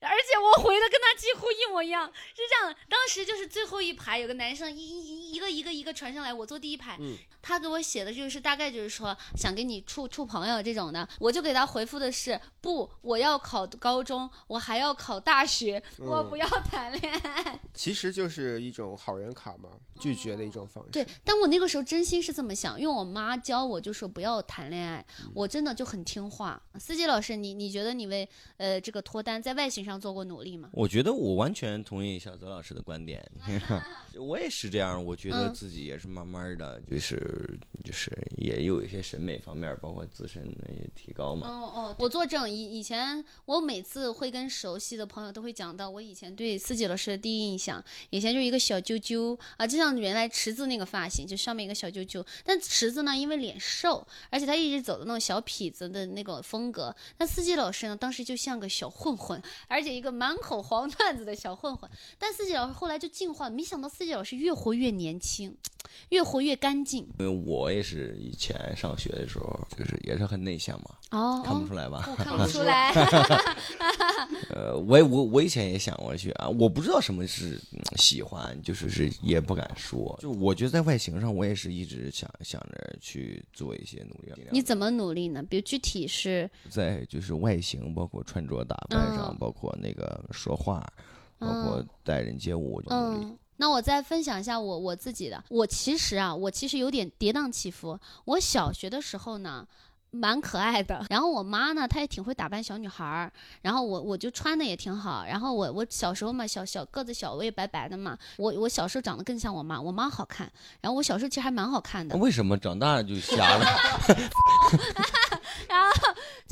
A: 而且我回的跟他几乎一模一样。是这样的，当时就是最后一排有个男生一一一个一个一个传上来，我坐第一排。他给我写的就是大概就是说想跟你处处朋友这种的，我就给他回复的是不，我要考高中，我还要考大学，我不要谈恋爱。*laughs*
D: 其实就是一种好人卡嘛，拒绝的一种方式。
A: 对，但我那个时候真心是这么想，因为我妈教我就说不要谈恋爱，我真的就很听话。司机老师，你你觉得你为呃这个脱单在外外形上做过努力吗？
C: 我觉得我完全同意小泽老师的观点，*laughs* 我也是这样。我觉得
A: 嗯
C: 自己也是慢慢的，就是就是也有一些审美方面，包括自身的也提高嘛。
A: 哦哦，我作证，以以前我每次会跟熟悉的朋友都会讲到我以前对四季老师的第一印象，以前就是一个小揪揪啊，就像原来池子那个发型，就上面一个小揪揪。但池子呢，因为脸瘦，而且他一直走的那种小痞子的那种风格。那四季老师呢，当时就像个小混混，而且一个满口黄段子的小混混。但四季老师后来就进化，没想到四季老师越活越年轻，越活越干净。
C: 因为我也是以前上学的时候，就是也是很内向嘛，
A: 哦，
C: 看不出来吧？
A: 我 *laughs* 看不出来。*laughs*
C: 呃，我也我我以前也想过去啊，我不知道什么是嗯喜欢，就是是也不敢说。就我觉得在外形上，我也是一直想想着去做一些努力。
A: 你怎么努力呢？比如具体是
C: 在就是外形，包括穿着打扮上，
A: 嗯
C: 包括那个说话，包括
A: 嗯
C: 待人接物，我就努力。
A: 嗯，那我再分享一下我我自己的。我其实啊，我其实有点跌宕起伏。我小学的时候呢。蛮可爱的，然后我妈呢，她也挺会打扮小女孩儿，然后我我就穿的也挺好，然后我我小时候嘛，小小个子小，我也白白的嘛，我我小时候长得更像我妈，我妈好看，然后我小时候其实还蛮好看的，
C: 为什么长大就瞎了？*laughs*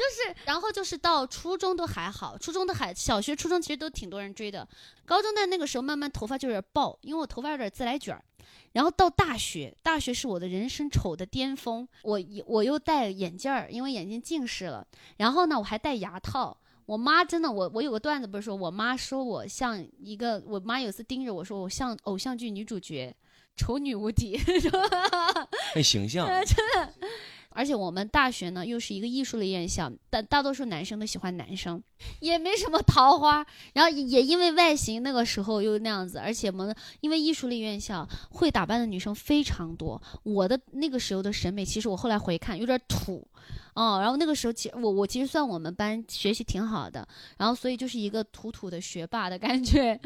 A: 然后就是，然后就是到初中都还好，初中的还小学、初中其实都挺多人追的。高中在那个时候慢慢头发就有点爆，因为我头发有点自来卷儿。然后到大学，大学是我的人生丑的巅峰。我我又戴眼镜儿，因为眼睛近视了。然后呢，我还戴牙套。我妈真的，我我有个段子不是说，我妈说我像一个，我妈有次盯着我说我像偶像剧女主角，丑女无敌。*laughs*
C: 很形象。*laughs*
A: 而且我们大学呢又是一个艺术类院校，大大多数男生都喜欢男生，也没什么桃花。然后也因为外形那个时候又那样子，而且我们因为艺术类院校会打扮的女生非常多。我的那个时候的审美，其实我后来回看有点土，哦，然后那个时候其实我我其实算我们班学习挺好的，然后所以就是一个土土的学霸的感觉。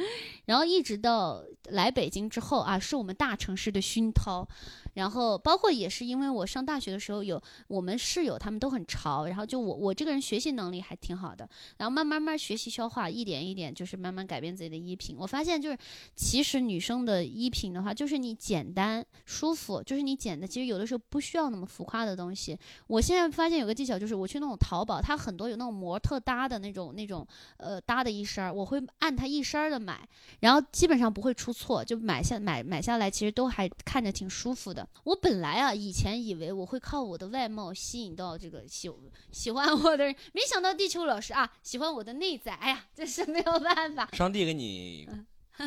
A: 然后一直到来北京之后啊，是我们大城市的熏陶。然后包括也是因为我上大学的时候有我们室友，他们都很潮，然后就我我这个人学习能力还挺好的，然后慢慢慢学习消化，一点一点就是慢慢改变自己的衣品。我发现就是其实女生的衣品的话，就是你简单舒服，就是你简单，其实有的时候不需要那么浮夸的东西。我现在发现有个技巧，就是我去那种淘宝，它很多有那种模特搭的那种那种呃搭的一身儿，我会按它一身儿的买，然后基本上不会出错，就买下买买下来，其实都还看着挺舒服的。我本来啊，以前以为我会靠我的外貌吸引到这个喜喜欢我的人，没想到地球老师啊喜欢我的内在。哎呀，这是没有办法。
C: 上帝给你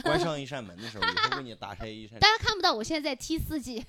C: 关上一扇门的时候，以后给你打开一扇
A: 大。家看不到，我现在在踢四季，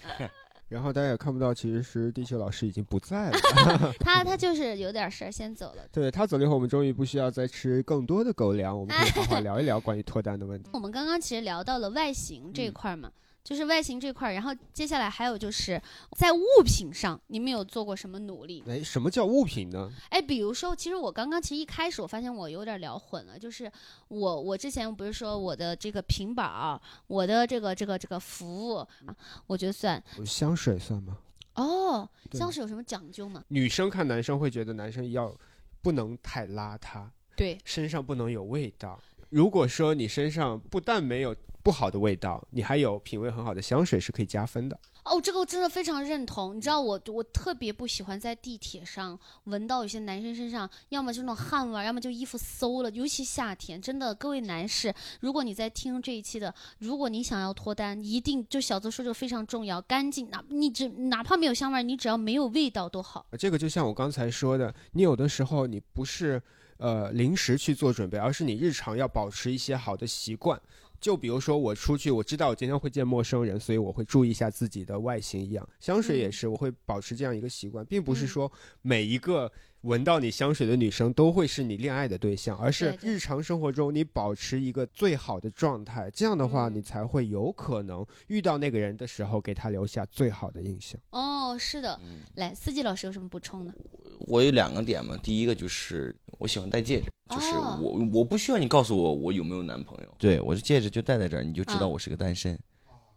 A: *laughs*
D: 然后大家也看不到，其实是地球老师已经不在了。*laughs*
A: 他他就是有点事儿先走了。
D: 对他走了以后，我们终于不需要再吃更多的狗粮，我们可以好好 *laughs* 聊一聊关于脱单的问题。
A: 我们刚刚其实聊到了外形这一块儿嘛，就是外形这块儿，然后接下来还有就是在物品上，你们有做过什么努力？
D: 哎，什么叫物品呢？
A: 哎，比如说，其实我刚刚其实一开始我发现我有点聊混了，就是我我之前不是说我的这个平板儿，我的这个这个这个服务啊，我觉得算
D: 香水算吗？
A: 哦，香水有什么讲究吗？
D: 女生看男生会觉得男生要不能太邋遢，
A: 对，
D: 身上不能有味道。如果说你身上不但没有不好的味道，你还有品味很好的香水，是可以加分的。
A: 哦，这个我真的非常认同。你知道我我特别不喜欢在地铁上闻到有些男生身上要么就那种汗味儿，要么就衣服馊了，尤其夏天。真的，各位男士，如果你在听这一期的，如果你想要脱单，一定就小泽说这个非常重要，干净，哪你只哪怕没有香味儿，你只要没有味道都好。
D: 这个就像我刚才说的，你有的时候你不是呃临时去做准备，而是你日常要保持一些好的习惯。就比如说我出去，我知道我今天会见陌生人，所以我会注意一下自己的外形一样。香水也
A: 嗯
D: 是，我会保持这样一个习惯，并不是
A: 嗯
D: 说每一个闻到你香水的女生都会是你恋爱的对象，而是日常生活中你保持一个最好的状态，这样的话
A: 嗯
D: 你才会有可能遇到那个人的时候给他留下最好的印象。
A: 哦，是的，
C: 嗯，
A: 来，司机老师有什么补充呢？
C: 我有两个点嘛，第一个就是我喜欢戴戒指，就是
A: 哦。
C: 我我不需要你告诉我我有没有男朋友，对我的戒指就戴在这儿，你就知道
A: 嗯。
C: 我是个单身。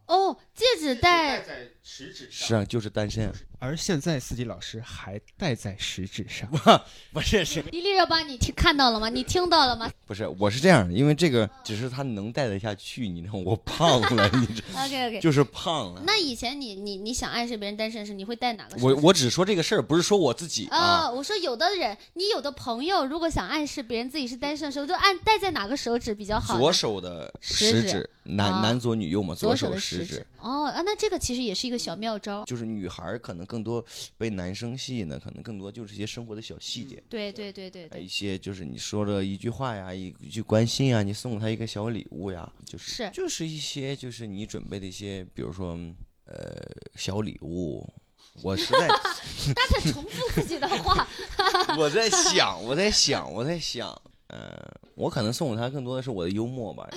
A: 哦，戒指戴
D: 在食指
C: 是啊，就是单身啊。
D: 而现在司机老师还戴在食指上。*laughs*
C: 不是是
A: 迪丽热巴，你听看到了吗？你听到了吗
C: 不是？我是这样，因为这个只是他能戴得下去，你知道我胖了，*laughs* 你知
A: ？OK OK。
C: 就是胖了。
A: 那以前你你你想暗示别人单身时，你会戴哪个？
C: 我我只说这个事儿，不是说我自己啊。
A: 我说有的人，你有的朋友如果想暗示别人自己是单身的时候，就按戴在哪个手指比较好？
C: 左手的食指，男男左女右嘛，
A: 左
C: 手
A: 的食
C: 指。
A: 哦啊，那这个其实也是一个小妙招。
C: 就是女孩可能更多被男生吸引的，可能更多就是一些生活的小细节。
A: 对对对对。
C: 一些就是你说了一句话呀，一句关心啊，你送她一个小礼物呀，就是
A: 是
C: 就是一些就是你准备的一些，比如说呃小礼物。我实在 *laughs*
A: 他在重复自己的话。*laughs*
C: 我在想，我在想，我在想，呃，我可能送给他更多的是我的幽默吧。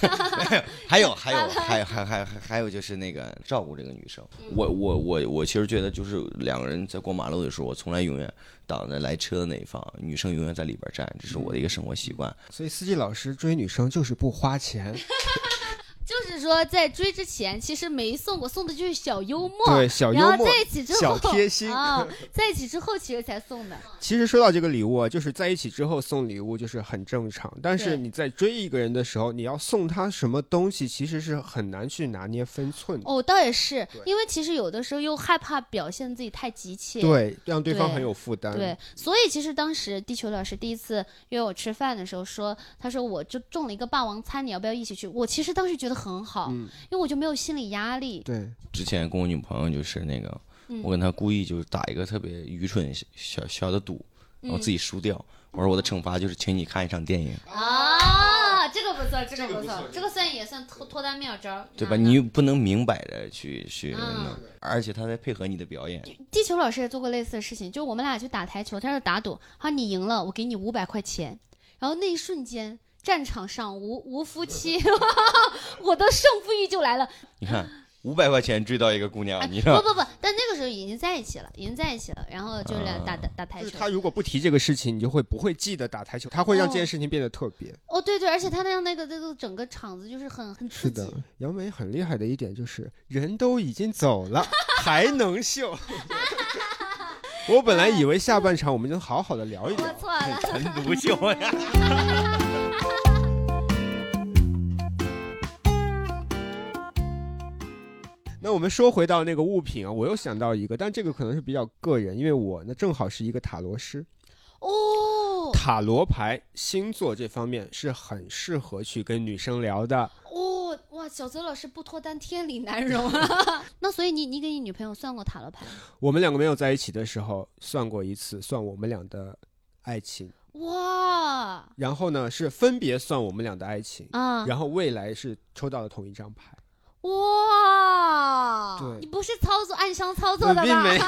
C: *laughs* 还有 *laughs* 还有还有还还还还有就是那个照顾这个女生。我我我我其实觉得就是两个人在过马路的时候，我从来永远挡在来车的那一方，女生永远在里边站，这是我的一个生活习惯。
D: 所以司机老师追女生就是不花钱。*laughs*
A: 就是说，在追之前，其实没送过，送的就是小幽默。
D: 对，小幽默。
A: 然后在一起之后，
D: 小贴心
A: 啊，在一起之后其实才送的。
D: 其实说到这个礼物啊，就是在一起之后送礼物就是很正常。但是你在追一个人的时候，你要送他什么东西，其实是很难去拿捏分寸的。
A: 哦，倒也是，因为其实有的时候又害怕表现自己太急切，
D: 对，让对方很有负担。
A: 对，所以其实当时地球老师第一次约我吃饭的时候说，他说我就中了一个霸王餐，你要不要一起去？我其实当时觉得很好。嗯。因为我就没有心理压力。
D: 对，
C: 之前跟我女朋友就是那个，我跟她故意就是打一个特别愚蠢小小的赌，然后自己输掉。我说我的惩罚就是请你看一场电影。
A: 啊，这个不错，这个不错，这个算也算脱脱单妙招，
C: 对吧？你又不能明摆着去去弄，而且他在配合你的表演。
A: 地球老师也做过类似的事情，就我们俩去打台球，他是打赌，好，你赢了，我给你五百块钱。然后那一瞬间。战场上无无夫妻，*laughs* 我的胜负欲就来了。
C: 你看，五百块钱追到一个姑娘，你说
A: 不不不，但那个时候已经在一起了，已经在一起了，然后就来打打打台球。
D: 他如果不提这个事情，你就会不会记得打台球？他会让这件事情变得特别。
A: 哦，对对，而且他那样那个那个整个场子就是很很刺
D: 激。是的，杨梅很厉害的一点就是人都已经走了，还能秀。*laughs* 我本来以为下半场我们就好好的聊一聊，
A: 我错了，
C: 陈独秀呀。*laughs*
D: 那我们说回到那个物品啊，我又想到一个，但这个可能是比较个人，因为我呢正好是一个塔罗师。
A: 哦，
D: 塔罗牌、星座这方面是很适合去跟女生聊的。
A: 哦，哇，小泽老师不脱单，天理难容 *laughs* 啊！那所以你你给你女朋友算过塔罗牌？
D: 我们两个没有在一起的时候算过一次，算我们俩的爱情。
A: 哇！
D: 然后呢是分别算我们俩的爱情
A: 啊，
D: 然后未来是抽到了同一张牌。
A: 哇！
D: 对，
A: 你不是操作暗箱操作的吧？*laughs*
D: 并没有。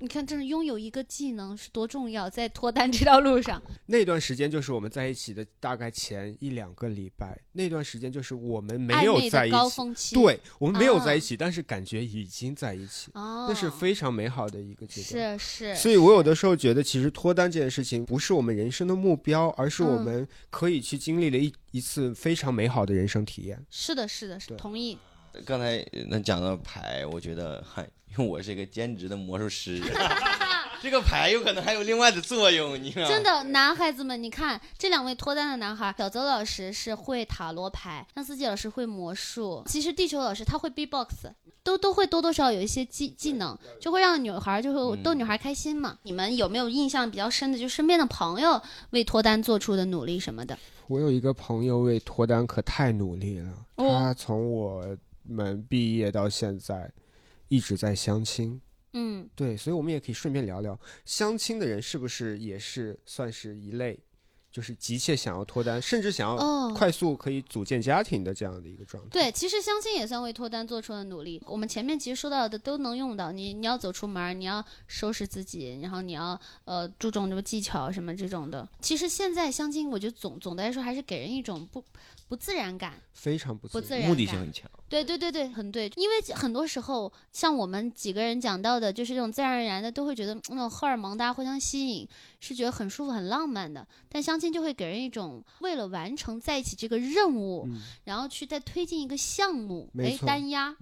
A: 你看，真的拥有一个技能是多重要，在脱单这条路上。*laughs*
D: 那段时间就是我们在一起的大概前一两个礼拜，那段时间就是我们没有在一起。
A: 高峰期。
D: 对，我们没有在一起，但是感觉已经在一起。哦。那是非常美好的一个阶
A: 段。是是。
D: 所以我有的时候觉得，其实脱单这件事情不是我们人生的目标，而是我们可以去经历了一一次非常美好的人生体验。
A: 是的，是的，是同意。
C: 刚才那讲到牌，我觉得还因为我是一个兼职的魔术师，*laughs* 这个牌有可能还有另外的作用。你看，
A: 真的，男孩子们，你看这两位脱单的男孩，小泽老师是会塔罗牌，像四季老师会魔术，其实地球老师他会 B-box，都都会多多少有一些技技能，就会让女孩就会逗女孩开心嘛。你们有没有印象比较深的，就身边的朋友为脱单做出的努力什么的？
D: 我有一个朋友为脱单可太努力了，他从我。们毕业到现在，一直在相亲。
A: 嗯，
D: 对，所以我们也可以顺便聊聊，相亲的人是不是也是算是一类，就是急切想要脱单，甚至想要快速可以组建家庭的这样的一个状态。
A: 对，其实相亲也算为脱单做出了努力。我们前面其实说到的都能用到，你你要走出门，你要收拾自己，然后你要呃注重什么技巧什么这种的。其实现在相亲，我觉得总总的来说还是给人一种不。不自然感，
D: 非常不自然。
A: 不自然
C: 目的性很强。
A: 对对对对，很对，因为很多时候像我们几个人讲到的，就是这种自然而然的，都会觉得那种荷尔蒙大家互相吸引，是觉得很舒服、很浪漫的。但相亲就会给人一种为了完成在一起这个任务，
D: 嗯
A: 然后去再推进一个项目，哎，
D: 没错
A: 单压，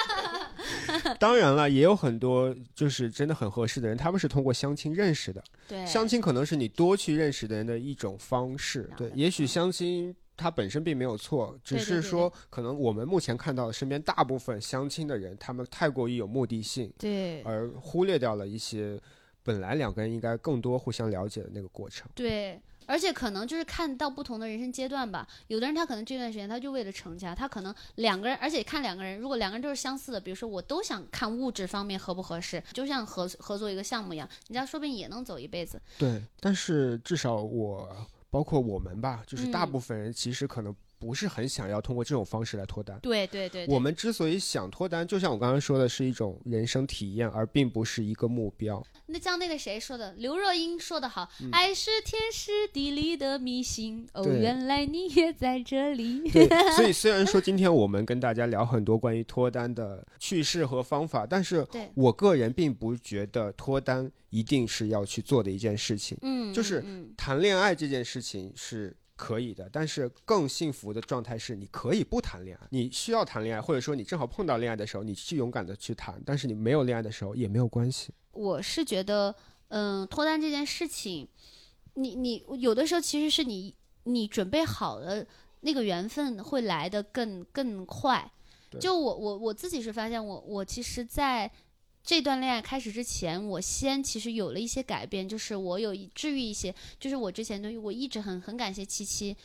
A: *laughs*
D: 当然了，也有很多就是真的很合适的人，他们是通过相亲认识的。
A: 对，
D: 相亲可能是你多去认识的人的一种方式。对，也许相亲它本身并没有错，只是说可能我们目前看到身边大部分相亲的人，他们太过于有目的性，
A: 对
D: 而忽略掉了一些本来两个人应该更多互相了解的那个过程。
A: 对。而且可能就是看到不同的人生阶段吧，有的人他可能这段时间他就为了成家，他可能两个人，而且看两个人，如果两个人都是相似的，比如说我都想看物质方面合不合适，就像合合作一个项目一样，人家说不定也能走一辈子。
D: 对，但是至少我包括我们吧，就是大
A: 嗯。
D: 部分人其实可能不是很想要通过这种方式来脱单。
A: 对对对
D: 我们之所以想脱单，就像我刚刚说的，是一种人生体验，而并不是一个目标。
A: 那像那个谁说的，刘若英说的好，
D: 嗯
A: 爱是天时地利的迷信。哦，原来你也在这里。
D: 所以 *laughs* 虽然说今天我们跟大家聊很多关于脱单的趣事和方法，但是我个人并不觉得脱单一定是要去做的一件事情。
A: 嗯，
D: 就是
A: 嗯
D: 谈恋爱这件事情是可以的，但是更幸福的状态是你可以不谈恋爱，你需要谈恋爱，或者说你正好碰到恋爱的时候，你去勇敢的去谈，但是你没有恋爱的时候也没有关系。
A: 我是觉得，嗯、脱单这件事情，你你有的时候其实是你你准备好了，那个缘分会来的更更快。就我我我自己是发现我，我其实在这段恋爱开始之前，我先其实有了一些改变，就是我有治愈一些，就是我之前的我一直很很感谢七七，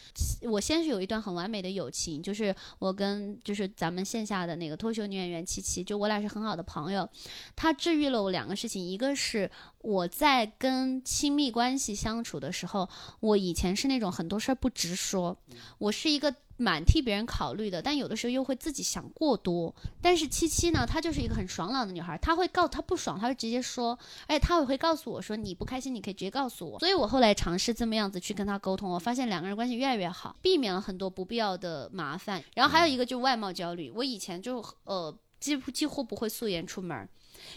A: 我先是有一段很完美的友情，就是我跟就是咱们线下的那个脱口秀女演员七七，就我俩是很好的朋友，她治愈了我两个事情，一个是我在跟亲密关系相处的时候，我以前是那种很多事儿不直说，我是一个蛮替别人考虑的，但有的时候又会自己想过多。但是七七呢，她就是一个很爽朗的女孩，她会告她不爽，她会直接说，而且她也会告诉我说你不开心，你可以直接告诉我。所以我后来尝试这么样子去跟她沟通，我发现两个人关系越来越好，避免了很多不必要的麻烦。然后还有一个就是外貌焦虑，我以前就呃几乎几乎不会素颜出门儿。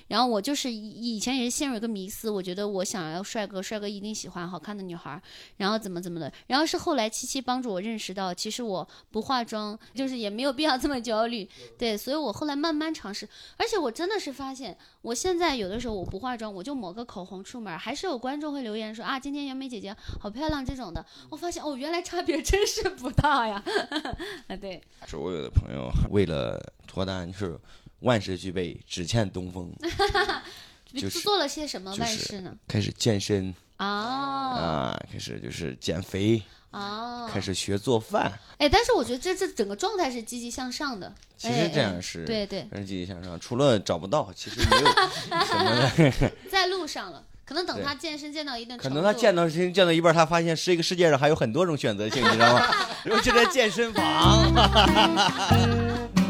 A: 然后我就是以以前也是陷入一个迷思，我觉得我想要帅哥，帅哥一定喜欢好看的女孩儿，然后怎么怎么的。然后是后来七七帮助我认识到，其实我不化妆，就是也没有必要这么焦虑。对，所以我后来慢慢尝试，而且我真的是发现，我现在有的时候我不化妆，我就抹个口红出门，还是有观众会留言说啊，今天袁美姐姐好漂亮这种的。我发现哦，原来差别真是不大呀。啊，*laughs* 对，
C: 是我有的朋友为了脱单是万事俱备，只欠东风，*laughs* 就是
A: 做了些什么
C: 就是
A: 万事呢？
C: 开始健身
A: 哦
C: 啊，开始就是减肥，
A: 哦，
C: 开始学做饭。
A: 哎，但是我觉得这这整个状态是积极向上的。
C: 其实这样是
A: 对对，
C: 让人积极向上。除了找不到，其实没有 *laughs* 什么。*laughs*
A: 在路上了。可能等他健身健到一定
C: 可
A: 程度，
C: 能他健到健到一半，他发现这个世界上还有很多种选择性，你知道吗？然后就在健身房，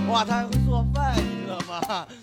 C: 哇，他还会做饭，*laughs*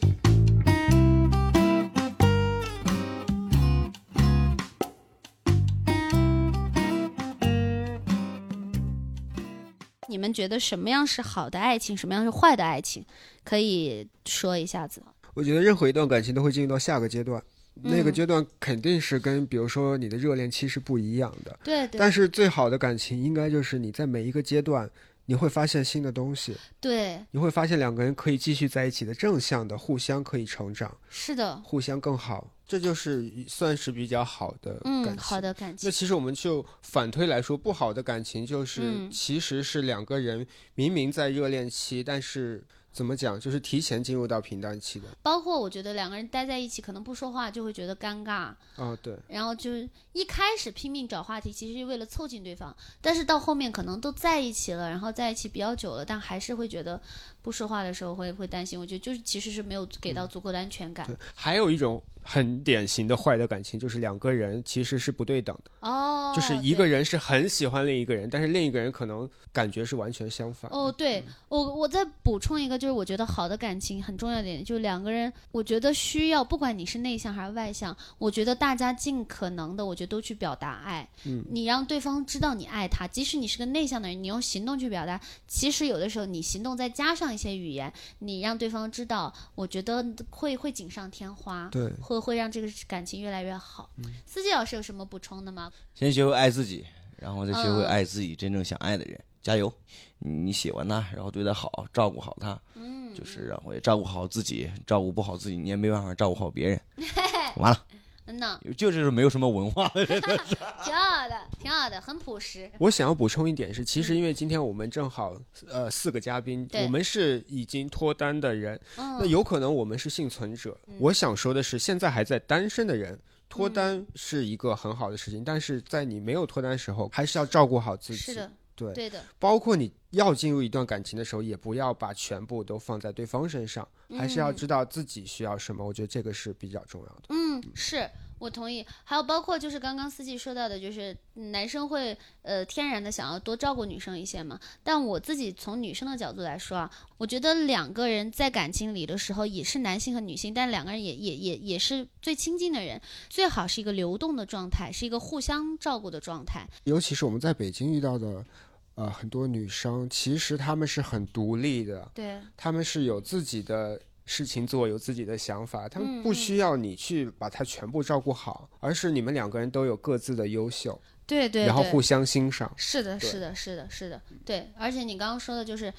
C: 你
A: 们觉得什么样是好的爱情，什么样是坏的爱情？可以说一下子。
D: 我觉得任何一段感情都会进入到下个阶段，那个
A: 嗯
D: 阶段肯定是跟比如说你的热恋期是不一样的。
A: 对对
D: 但是最好的感情应该就是你在每一个阶段，你会发现新的东西，
A: 对，
D: 你会发现两个人可以继续在一起的正向的，互相可以成长，
A: 是的，
D: 互相更好，这就是算是比较好的感
A: 嗯，
D: 情。
A: 好的感
D: 那，其实我们就反推来说，不好的感情就是，
A: 嗯。
D: 其实是两个人明明在热恋期，但是怎么讲，就是提前进入到平淡期的。
A: 包括我觉得两个人待在一起，可能不说话就会觉得尴尬，
D: 啊，对，
A: 然后就是一开始拼命找话题，其实是为了凑近对方，但是到后面可能都在一起了，然后在一起比较久了，但还是会觉得不说话的时候会会担心。我觉得就是其实是没有给到足够的安全感。
D: 对，还有一种很典型的坏的感情，就是两个人其实是不对等的，
A: 哦，
D: 就是一个人是很喜欢另一个人，但是另一个人可能感觉是完全相反。
A: 哦，对我，我再补充一个，就是我觉得好的感情很重要的点，就是两个人，我觉得需要，不管你是内向还是外向，我觉得大家尽可能的，我觉得都去表达爱。
D: 嗯，
A: 你让对方知道你爱他，即使你是个内向的人，你用行动去表达。其实有的时候你行动再加上一些语言，你让对方知道，我觉得会会锦上添花，
D: 对，
A: 会会让这个感情越来越好。司机老师有什么补充的吗？
C: 先学会爱自己，然后再学会
A: 嗯
C: 爱自己真正想爱的人。加油！你喜欢他，然后对他好，照顾好他，
A: 嗯，
C: 就是然后也照顾好自己。照顾不好自己，你也没办法照顾好别人。*laughs* 完了，
A: 嗯呐，
C: 就是没有什么文化的人。*laughs*
A: 挺好的，挺好的，很朴实。
D: 我想要补充一点是，其实因为今天我们正好呃四个嘉宾，我们是已经脱单的人，
A: 嗯，
D: 那有可能我们是幸存者。我想说的是，现在还在单身的人。脱单是一个很好的事情，但是在你没有脱单的时候，还是要照顾好自己。
A: 是的，
D: 对，
A: 对的，
D: 包括你要进入一段感情的时候，也不要把全部都放在对方身上，还是要知道自己需要什么。我觉得这个是比较重要的。
A: 嗯，是我同意。还有包括就是刚刚四季说到的，就是嗯男生会呃天然的想要多照顾女生一些嘛。但我自己从女生的角度来说啊，我觉得两个人在感情里的时候，也是男性和女性，但两个人也也也也是最亲近的人，最好是一个流动的状态，是一个互相照顾的状态。
D: 尤其是我们在北京遇到的，呃，很多女生，其实她们是很独立的，
A: 对，
D: 她们是有自己的事情做，有自己的想法，她们
A: 嗯
D: 不需要你去把她全部照顾好，而是你们两个人都有各自的优秀，
A: 对对对
D: 然后互相欣赏。
A: 是的，是的，是的，是的，对。而且你刚刚说的就是，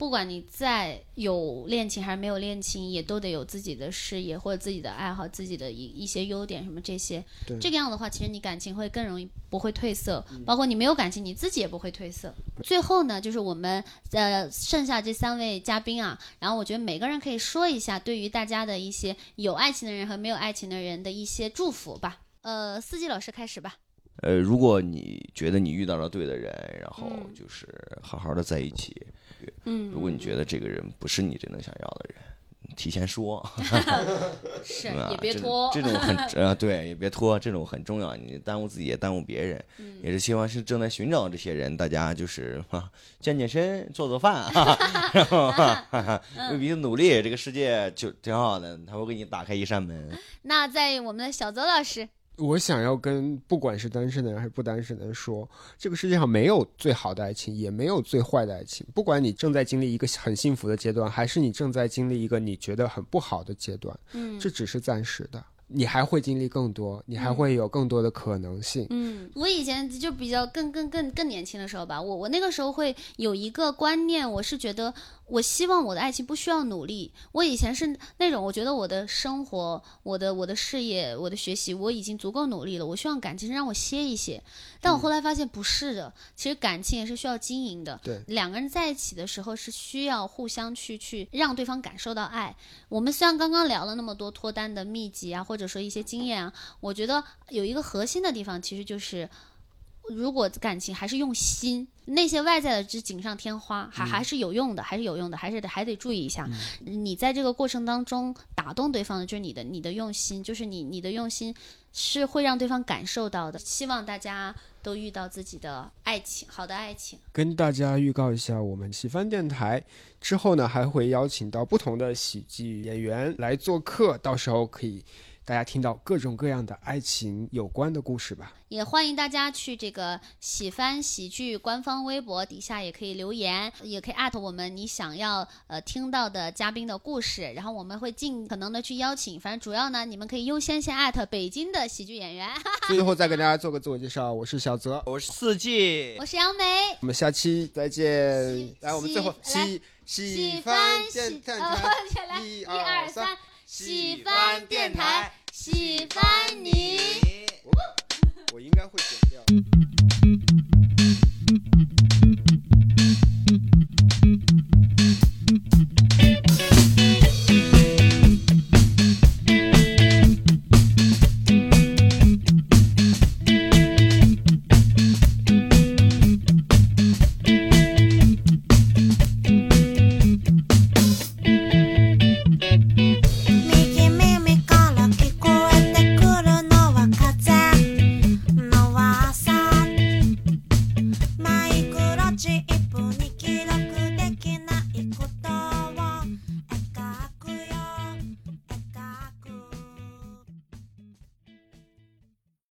A: 不管你再有恋情还是没有恋情，也都得有自己的事业或者自己的爱好、自己的一一些优点什么这些。
D: 对
A: 这个样的话，其实你感情会更容易不会褪色，包括你没有感情，你自己也不会褪色。最后呢，就是我们呃剩下这三位嘉宾啊，然后我觉得每个人可以说一下对于大家的一些有爱情的人和没有爱情的人的一些祝福吧。呃，司机老师开始吧。
C: 呃，如果你觉得你遇到了对的人，然后
A: 嗯
C: 就是好好的在一起。
A: 嗯，
C: 如果你觉得这个人不是你真正想要的人，提前说，*laughs*
A: 是
C: 啊 *laughs*
A: 也别
C: 这
A: 拖，
C: 这种很呃 *laughs* 对，也别拖，这种很重要。你耽误自己也耽误别人，
A: 嗯。
C: 也是希望是正在寻找这些人，大家就是哈、健健身，做做饭，哈哈然后哈哈为彼此努力，这个世界就挺好的，他会给你打开一扇门。
A: 那在我们的小泽老师，
D: 我想要跟不管是单身的人还是不单身的人说，这个世界上没有最好的爱情，也没有最坏的爱情。不管你正在经历一个很幸福的阶段，还是你正在经历一个你觉得很不好的阶段，
A: 嗯
D: 这只是暂时的。你还会经历更多，你还会有更多的可能性。
A: 嗯，我以前就比较更更更更年轻的时候吧，我我那个时候会有一个观念，我是觉得我希望我的爱情不需要努力。我以前是那种我觉得我的生活、我的我的事业、我的学习我已经足够努力了，我希望感情是让我歇一歇。但我后来发现不是的，其实感情也是需要经营的。
D: 对，
A: 两个人在一起的时候是需要互相去去让对方感受到爱。我们虽然刚刚聊了那么多脱单的秘籍啊，或者说一些经验啊，我觉得有一个核心的地方，其实就是，如果感情还是用心，那些外在的只锦上添花，还还是有用的，还是有用的，还是得还得注意一下。你在这个过程当中打动对方的，就是你的你的用心，就是你你的用心是会让对方感受到的。希望大家都遇到自己的爱情，好的爱情。
D: 跟大家预告一下，我们喜番电台之后呢，还会邀请到不同的喜剧演员来做客，到时候可以大家听到各种各样的爱情有关的故事吧。
A: 也欢迎大家去这个喜番喜剧官方微博底下也可以留言，也可以艾特我们你想要呃听到的嘉宾的故事，然后我们会尽可能的去邀请。反正主要呢，你们可以优先先艾特北京的喜剧演员。*laughs*
D: 最后再给大家做个自我介绍，我是小泽，
E: 我是四季
A: 我，是杨梅，
D: 我们下期再见。来，我们最后
A: 喜
D: 喜
A: 喜
D: 番
A: 喜
D: 一 *laughs*
A: 一二
D: 三
A: 三，，喜番电台，喜欢你。
D: 我应该会剪掉。